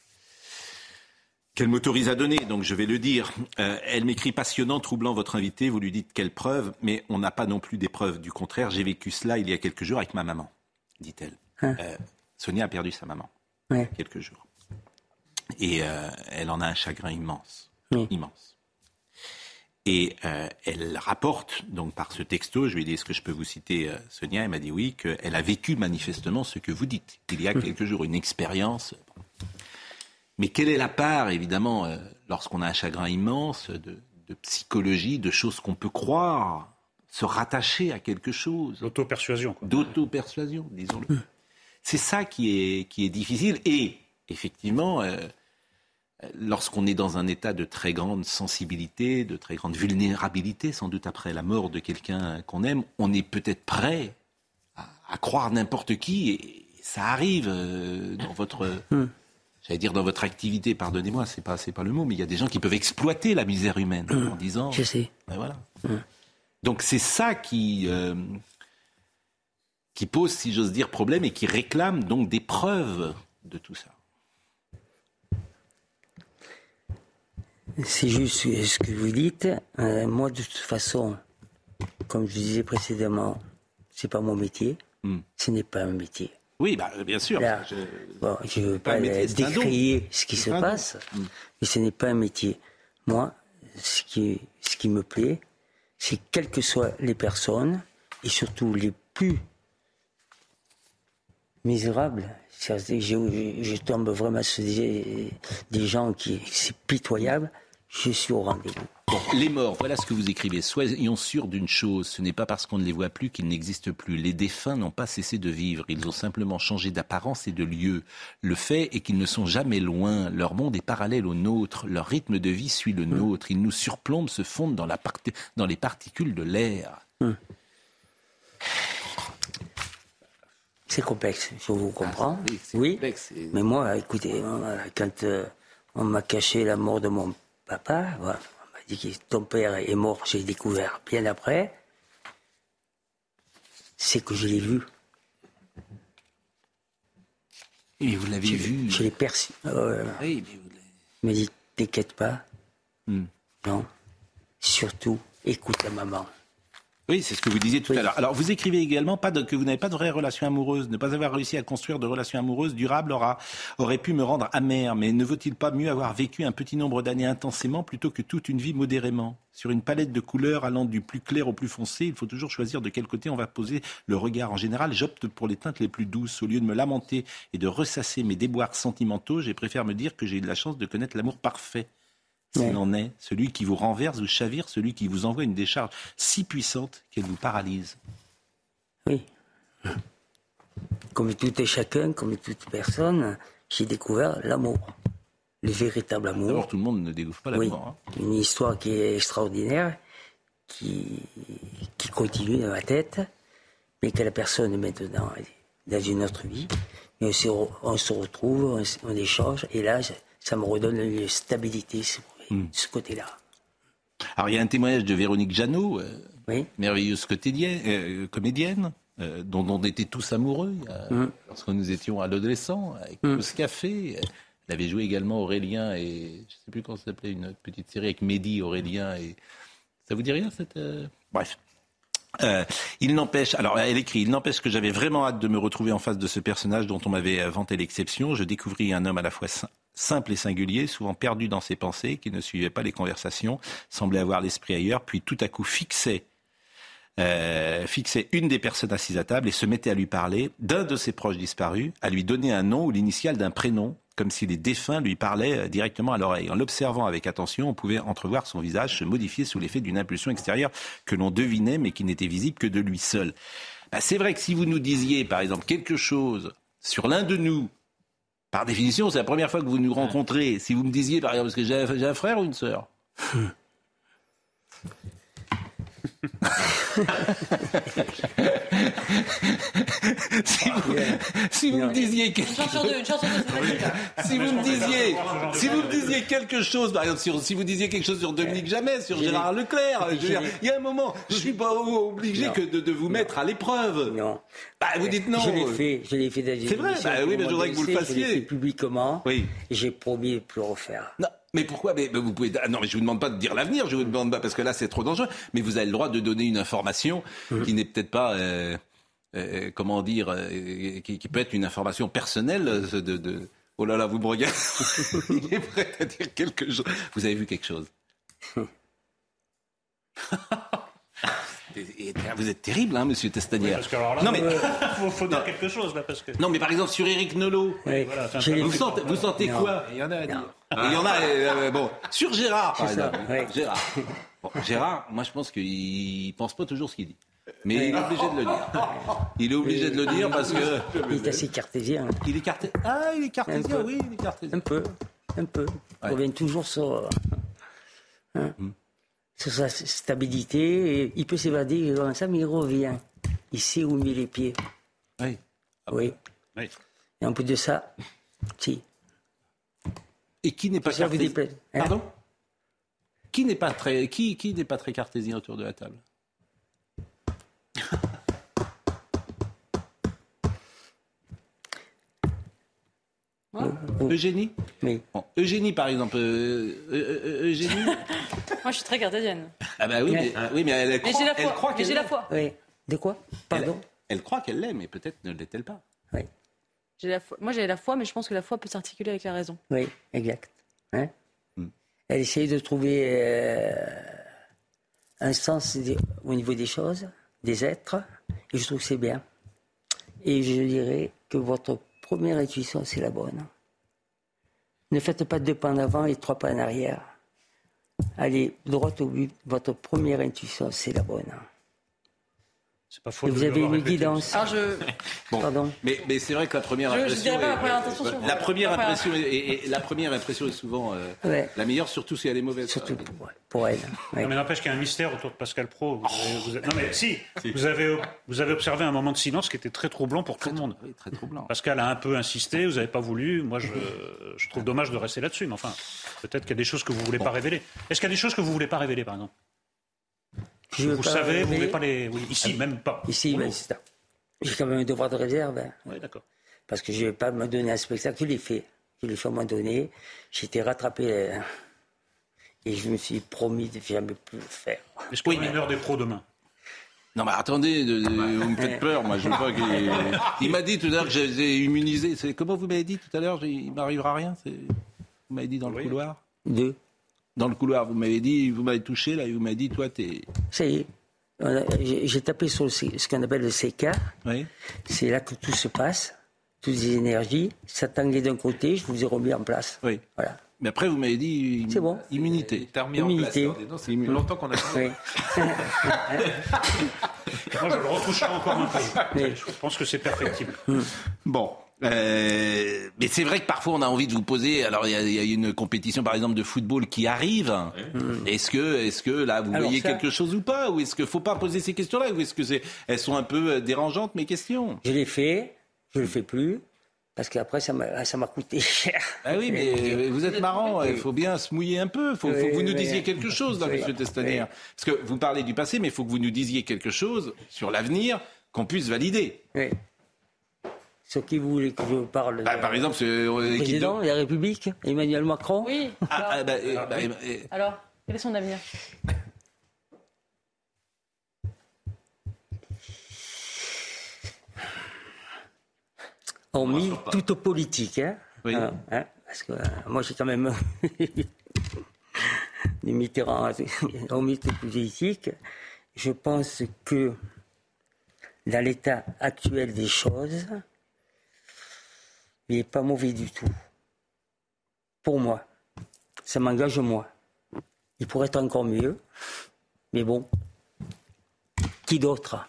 qu'elle m'autorise à donner, donc je vais le dire. Euh, elle m'écrit passionnant, troublant votre invité. Vous lui dites quelle preuve, mais on n'a pas non plus des preuves. Du contraire, j'ai vécu cela il y a quelques jours avec ma maman, dit-elle. Hein. Euh, Sonia a perdu sa maman Ouais. quelques jours. Et euh, elle en a un chagrin immense. Immense. Et euh, elle rapporte, donc par ce texto, je lui ai dit, est-ce que je peux vous citer euh, Sonia? Elle m'a dit oui, qu'elle a vécu manifestement ce que vous dites. Il y a quelques jours, une expérience. Mais quelle est la part, évidemment, euh, lorsqu'on a un chagrin immense, de, de psychologie, de choses qu'on peut croire, se rattacher à quelque chose? D'auto-persuasion. D'auto-persuasion, disons-le. C'est ça qui est, qui est difficile. Et effectivement, euh, lorsqu'on est dans un état de très grande sensibilité, de très grande vulnérabilité, sans doute après la mort de quelqu'un qu'on aime, on est peut-être prêt à, à croire n'importe qui. Et ça arrive euh, dans votre... J'allais dire dans votre activité, pardonnez-moi, c'est pas c'est pas le mot, mais il y a des gens qui peuvent exploiter la misère humaine en disant. Je sais. Ben voilà. Donc c'est ça qui euh, qui pose, si j'ose dire, problème et qui réclame donc des preuves de tout ça. C'est juste ce que vous dites. Euh, moi, de toute façon, comme je disais précédemment, c'est pas mon métier. Hmm. Ce n'est pas un métier. Oui, bah, bien sûr. je... ne veux pas, décrier ce qui se passe, hmm. mais ce n'est pas un métier. Moi, ce qui, ce qui me plaît, c'est quelles que soient les personnes, et surtout les plus misérables, je, je, tombe vraiment sur des, des gens qui, c'est pitoyable, je suis au rendez-vous. les morts, voilà ce que vous écrivez. Soyons sûrs d'une chose, ce n'est pas parce qu'on ne les voit plus qu'ils n'existent plus. Les défunts n'ont pas cessé de vivre, ils ont simplement changé d'apparence et de lieu. Le fait est qu'ils ne sont jamais loin, leur monde est parallèle au nôtre, leur rythme de vie suit le hmm. nôtre, ils nous surplombent, se fondent dans, la dans les particules de l'air. Hmm. C'est complexe, je vous comprends. Ah, oui, mais moi, écoutez, quand euh, on m'a caché la mort de mon papa, on m'a dit que ton père est mort, j'ai découvert bien après, c'est que je l'ai vu. Et vous l'avez vu Je l'ai perçu. Euh, oui, mais vous me dit, t'inquiète pas. Hmm. Non. Surtout, écoute ta maman. Oui, c'est ce que vous disiez tout à l'heure. Alors, vous écrivez également pas que vous n'avez pas de vraie relation amoureuse. Ne pas avoir réussi à construire de relations amoureuses durables aura, aurait pu me rendre amer. Mais ne vaut-il pas mieux avoir vécu un petit nombre d'années intensément plutôt que toute une vie modérément? Sur une palette de couleurs allant du plus clair au plus foncé, il faut toujours choisir de quel côté on va poser le regard. En général, j'opte pour les teintes les plus douces. Au lieu de me lamenter et de ressasser mes déboires sentimentaux, j'ai préféré me dire que j'ai eu de la chance de connaître l'amour parfait s'il en est, celui qui vous renverse ou chavire, celui qui vous envoie une décharge si puissante qu'elle vous paralyse. Oui. Comme tout et chacun, comme toute personne, j'ai découvert l'amour. Le véritable amour. D'abord, tout le monde ne découvre pas l'amour. Hein. Une histoire qui est extraordinaire, qui, qui continue dans ma tête, mais que la personne est maintenant dans une autre vie. Mais on se, retrouve, on, échange, et là, ça me redonne une stabilité. Hmm. ce côté-là. Alors il y a un témoignage de Véronique Jeannot, euh, merveilleuse comédienne, euh, comédienne euh, dont on était tous amoureux hmm. lorsque nous étions adolescents, avec mm. ce café. Elle avait joué également Aurélien et je ne sais plus comment ça s'appelait, une petite série avec Mehdi, Aurélien et ça vous dit rien cette bref. il n'empêche, alors elle écrit, il n'empêche que j'avais vraiment hâte de me retrouver en face de ce personnage dont on m'avait vanté l'exception. Je découvris un homme à la fois simple et singulier, souvent perdu dans ses pensées, qui ne suivait pas les conversations, semblait avoir l'esprit ailleurs, puis tout à coup fixait, euh, fixait une des personnes assises à table et se mettait à lui parler d'un de ses proches disparus, à lui donner un nom ou l'initiale d'un prénom, comme si les défunts lui parlaient euh, directement à l'oreille. En l'observant avec attention, on pouvait entrevoir son visage se modifier sous l'effet d'une impulsion extérieure que l'on devinait, mais qui n'était visible que de lui seul. Bah, c'est vrai que si vous nous disiez, par exemple, quelque chose sur l'un de nous par définition, c'est la première fois que vous nous rencontrez. Si vous me disiez, par exemple, parce que j'ai un frère ou une sœur? [laughs] si vous, me disiez quelque chose, si vous me disiez, si vous me disiez quelque chose, par exemple, si vous disiez quelque chose sur Dominique Jamais, sur Gérard Leclerc, je veux dire, il y a un moment, je suis pas obligé que de, vous mettre à l'épreuve. Non. Bah, vous dites non. Je l'ai fait, je l'ai fait. C'est vrai. Bah, oui, mais je voudrais que vous le fassiez. Je l'ai fait publiquement. Oui. J'ai promis de plus le refaire. Non. Mais pourquoi mais, vous pouvez. Ah non, mais je vous demande pas de dire l'avenir. Je vous demande pas parce que là c'est trop dangereux. Mais vous avez le droit de donner une information mmh. qui n'est peut-être pas. Euh, euh, comment dire, euh, qui, peut être une information personnelle de, de... Oh là là, vous me regardez. [laughs] Il est prêt à dire quelque chose. Vous avez vu quelque chose? [laughs] Vous êtes terrible, hein, monsieur Testanière. non, mais il faut, dire quelque chose là, parce que. Non, mais par exemple sur Éric Nolot, vous, sentez, vous sentez quoi Il y en a à dire. Il y en a. Euh, bon, sur Gérard, par exemple. Gérard. Gérard, moi je pense qu'il pense pas toujours ce qu'il dit. Mais il est obligé de le dire. Il est obligé de le dire parce que. Il est assez cartésien. Il est cartésien. Ah, il est cartésien, oui, il est cartésien. Un peu, un peu. Il revient toujours sur. Hein. Hmm sur sa stabilité. il peut s'évader comme ça, mais il revient. Il sait où met les pieds. Oui. oui. oui. Et en plus de ça, si. Et qui n'est pas cartésien hein? Pardon? Qui n'est pas très qui, qui n'est pas très cartésien autour de la table? Eugénie Oui. Eugénie, par exemple. Euh, Eugénie [laughs] Moi, je suis très cartésienne. Ah bah oui, mais, oui, mais elle, croit, j'ai la elle croit Mais qu'elle j'ai la l'est. foi. Oui. De quoi Pardon Elle, elle croit qu'elle l'est, mais peut-être ne l'est-elle pas. Oui. J'ai la foi. Moi, j'ai la foi, mais je pense que la foi peut s'articuler avec la raison. Oui, exact. Hein Hmm. Elle essaye de trouver euh, un sens au niveau des choses, des êtres, et je trouve que c'est bien. Et je dirais que votre première intuition, c'est la bonne. Ne faites pas deux pas en avant et trois pas en arrière. Allez droit au but. Votre première intuition, c'est la bonne. C'est pas faux. Vous avez une guidance. Alors, je. Bon, Pardon mais, mais c'est vrai que la première Je- je impression. dirais pas est- la première intention, euh, souvent. la première Enfin, impression est, la première impression est souvent euh, Ouais. la meilleure, surtout si elle est mauvaise. Surtout pour, pour elle. [laughs] Non, mais n'empêche qu'il y a un mystère autour de Pascal Pro. Vous vous Non, mais si, [laughs] Vous, avez, vous avez observé un moment de silence qui était très troublant pour tout le monde. Oui, très troublant. Pascal a un peu insisté, vous n'avez pas voulu. Moi, je, je trouve dommage de rester là-dessus. Mais enfin, peut-être qu'il y a des choses que vous ne voulez pas révéler. Est-ce qu'il y a des choses que vous ne voulez pas révéler, par exemple? Je Vous pas savez, vous ne voulez pas les. Oui, ici, même pas. Ici, c'est ça. J'ai quand même un devoir de réserve. hein. Oui, d'accord. Parce que je ne vais pas me donner un spectacle. Je l'ai fait. Je l'ai fait à un moment donné. J'ai été rattrapé. euh, et je me suis promis de jamais plus le faire. Est-ce qu'on a une heure des pros demain? Non, mais attendez, de- de- vous me faites peur. Moi, je veux pas qu'il. [laughs] Il m'a dit tout à l'heure que j'étais immunisé. C'est comment vous m'avez dit tout à l'heure? Il m'arrivera rien. c'est- Vous m'avez dit dans le couloir? Deux. Dans le couloir, vous m'avez dit, vous m'avez touché là, et vous m'avez dit, toi, t'es. Ça y est. J'ai tapé sur ce qu'on appelle le CK. Oui. C'est là que tout se passe. Toutes les énergies. Ça tanguait d'un côté. Je vous ai remis en place. Oui. Voilà. Mais après, vous m'avez dit. C'est bon. Immunité. T'as remis en place. Immunité. dis donc, C'est longtemps qu'on a Oui. [laughs] Moi, je le retoucherai encore un peu. Je pense que c'est perfectible. Bon. Euh, mais c'est vrai que parfois on a envie de vous poser. Alors il y, a- il y a une compétition par exemple de football qui arrive. Est-ce que, est-ce que là vous Alors voyez ça- quelque chose ou pas? Ou est-ce qu'il faut pas poser ces questions-là? Ou est-ce que c'est, elles sont un peu euh, dérangeantes mes questions? Je l'ai fait. Je le fais plus. Parce qu'après, ça m'a ça m'a coûté [laughs] cher. Ah oui, mais vous êtes marrant. Il faut bien se mouiller un peu. Il faut, faut que vous nous disiez quelque chose, là, Oui, Monsieur Testaner. oui. Parce que vous parlez du passé, mais il faut que vous nous disiez quelque chose sur l'avenir qu'on puisse valider. Oui. Sur qui vous voulez que je parle Bah, par exemple, c'est euh, Le président de la République, Emmanuel Macron Oui. Ah, ah, bah, euh, bah, euh, euh, Alors, quel est son avenir? Hormis toute politique. Hein, Oui. Hein, hein, parce que euh, moi, j'ai quand même [laughs] des Mitterrand, [laughs] hormis toute politique. Je pense que dans l'état actuel des choses, il n'est pas mauvais du tout. Pour moi. Ça m'engage moi. Il pourrait être encore mieux. Mais bon. Qui d'autre?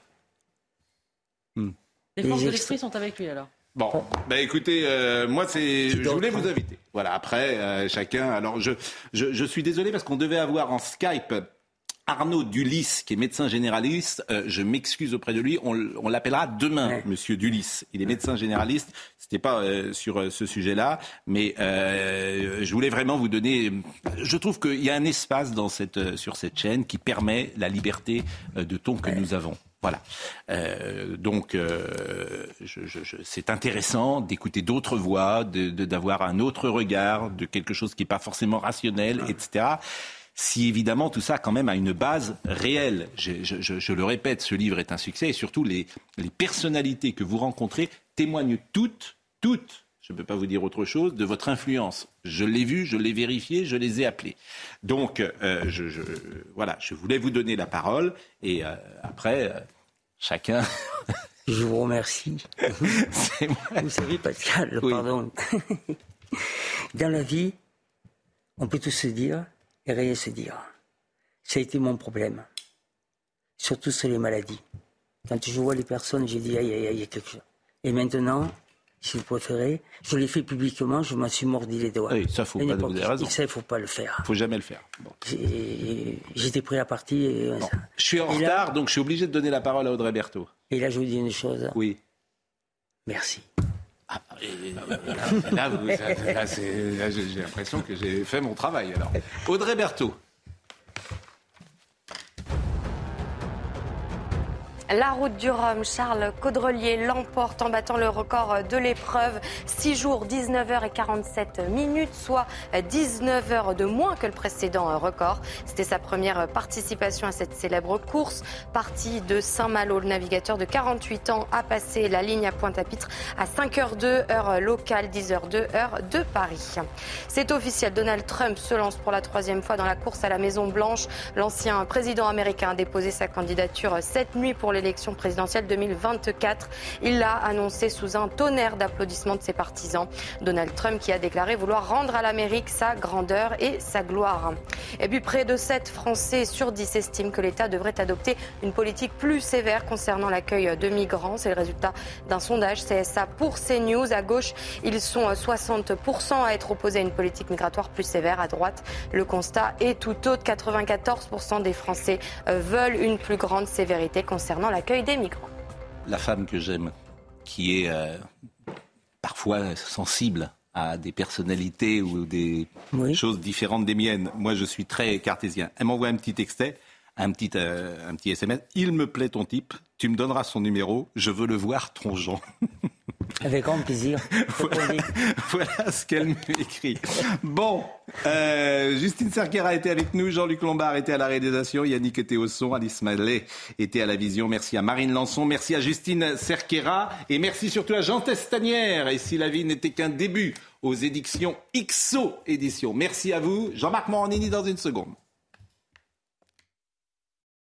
Les Les forces de l'esprit sont avec lui alors. Bon, bah écoutez, euh, moi c'est, je voulais vous inviter. Voilà, après euh, chacun. Alors je, je, je suis désolé parce qu'on devait avoir en Skype Arnaud Dulis, qui est médecin généraliste. Euh, je m'excuse auprès de lui. On, l'appellera demain, Monsieur Dulis. Il est médecin généraliste. C'était pas euh, sur euh, ce sujet-là, mais je voulais vraiment vous donner. Je trouve qu'il y a un espace dans cette, sur cette chaîne qui permet la liberté de ton que nous avons. Voilà. Euh, donc, euh, je, je, je- c'est intéressant d'écouter d'autres voix, de, de- d'avoir un autre regard, de quelque chose qui n'est pas forcément rationnel, etc. Si évidemment tout ça quand même a une base réelle. Je, je- je- je le répète, ce livre est un succès et surtout les, les personnalités que vous rencontrez témoignent toutes, toutes, je ne peux pas vous dire autre chose, de votre influence. Je l'ai vu, je l'ai vérifié, je les ai appelés. Donc, euh, je, voilà, je voulais vous donner la parole et euh, après, euh, chacun. [laughs] Je vous remercie. [laughs] Vous savez, Pascal, pardon. [laughs] Dans la vie, on peut tout se dire et rien se dire. Ça a été mon problème. Surtout sur les maladies. Quand je vois les personnes, j'ai dit, aïe, aïe, aïe, il y a quelque chose. Et maintenant, si vous préférez, je l'ai fait publiquement, je m'en suis mordi les doigts. Oui, ça, faut pas- vous avez ça, il faut pas le faire. faut jamais le faire. Bon. J'étais pris à partie. Et, Je suis en Et là- retard, donc je suis obligé de donner la parole à Audrey Berthaud. et là, je vous dis une chose. Oui. Merci. Là, vous- là, là, j'ai j'ai l'impression que j'ai fait mon travail. Alors, Audrey Berthaud. La route du Rhum, Charles Caudrelier l'emporte en battant le record de l'épreuve. 6 jours, 19h47 minutes, soit 19 heures de moins que le précédent record. C'était sa première participation à cette célèbre course. Parti de Saint-Malo, le navigateur de 48 ans a passé la ligne à Pointe-à-Pitre à 5h02, heure locale, 10h02, heure de Paris. C'est officiel, Donald Trump se lance pour la troisième fois dans la course à la Maison-Blanche. L'ancien président américain a déposé sa candidature cette nuit pour les l'élection présidentielle 2024. Il l'a annoncé sous un tonnerre d'applaudissements de ses partisans. Donald Trump qui a déclaré vouloir rendre à l'Amérique sa grandeur et sa gloire. Et puis près de 7 Français sur 10 estiment que l'État devrait adopter une politique plus sévère concernant l'accueil de migrants. C'est le résultat d'un sondage CSA pour CNews. À gauche, ils sont 60% à être opposés à une politique migratoire plus sévère. À droite, le constat est tout autre. 94% des Français veulent une plus grande sévérité concernant l'accueil des migrants. La femme que j'aime, qui est euh, parfois sensible à des personnalités ou des choses différentes des miennes. Moi, je suis très cartésien. Elle m'envoie un petit texte, un petit, euh, un petit SMS. Il me plaît ton type. Tu me donneras son numéro. Je veux le voir trongeant. [laughs] Avec grand plaisir. [laughs] voilà, ce qu'elle m'écrit. Bon, euh, Justine Cerquera était avec nous, Jean-Luc Lombard était à la réalisation, Yannick était au son, Alice Mallet était à la vision. Merci à Marine Lançon, merci à Justine Cerquera et merci surtout à Jean Testanière. Et si la vie n'était qu'un début aux éditions XO Éditions. Merci à vous. Jean-Marc Morandini dans une seconde.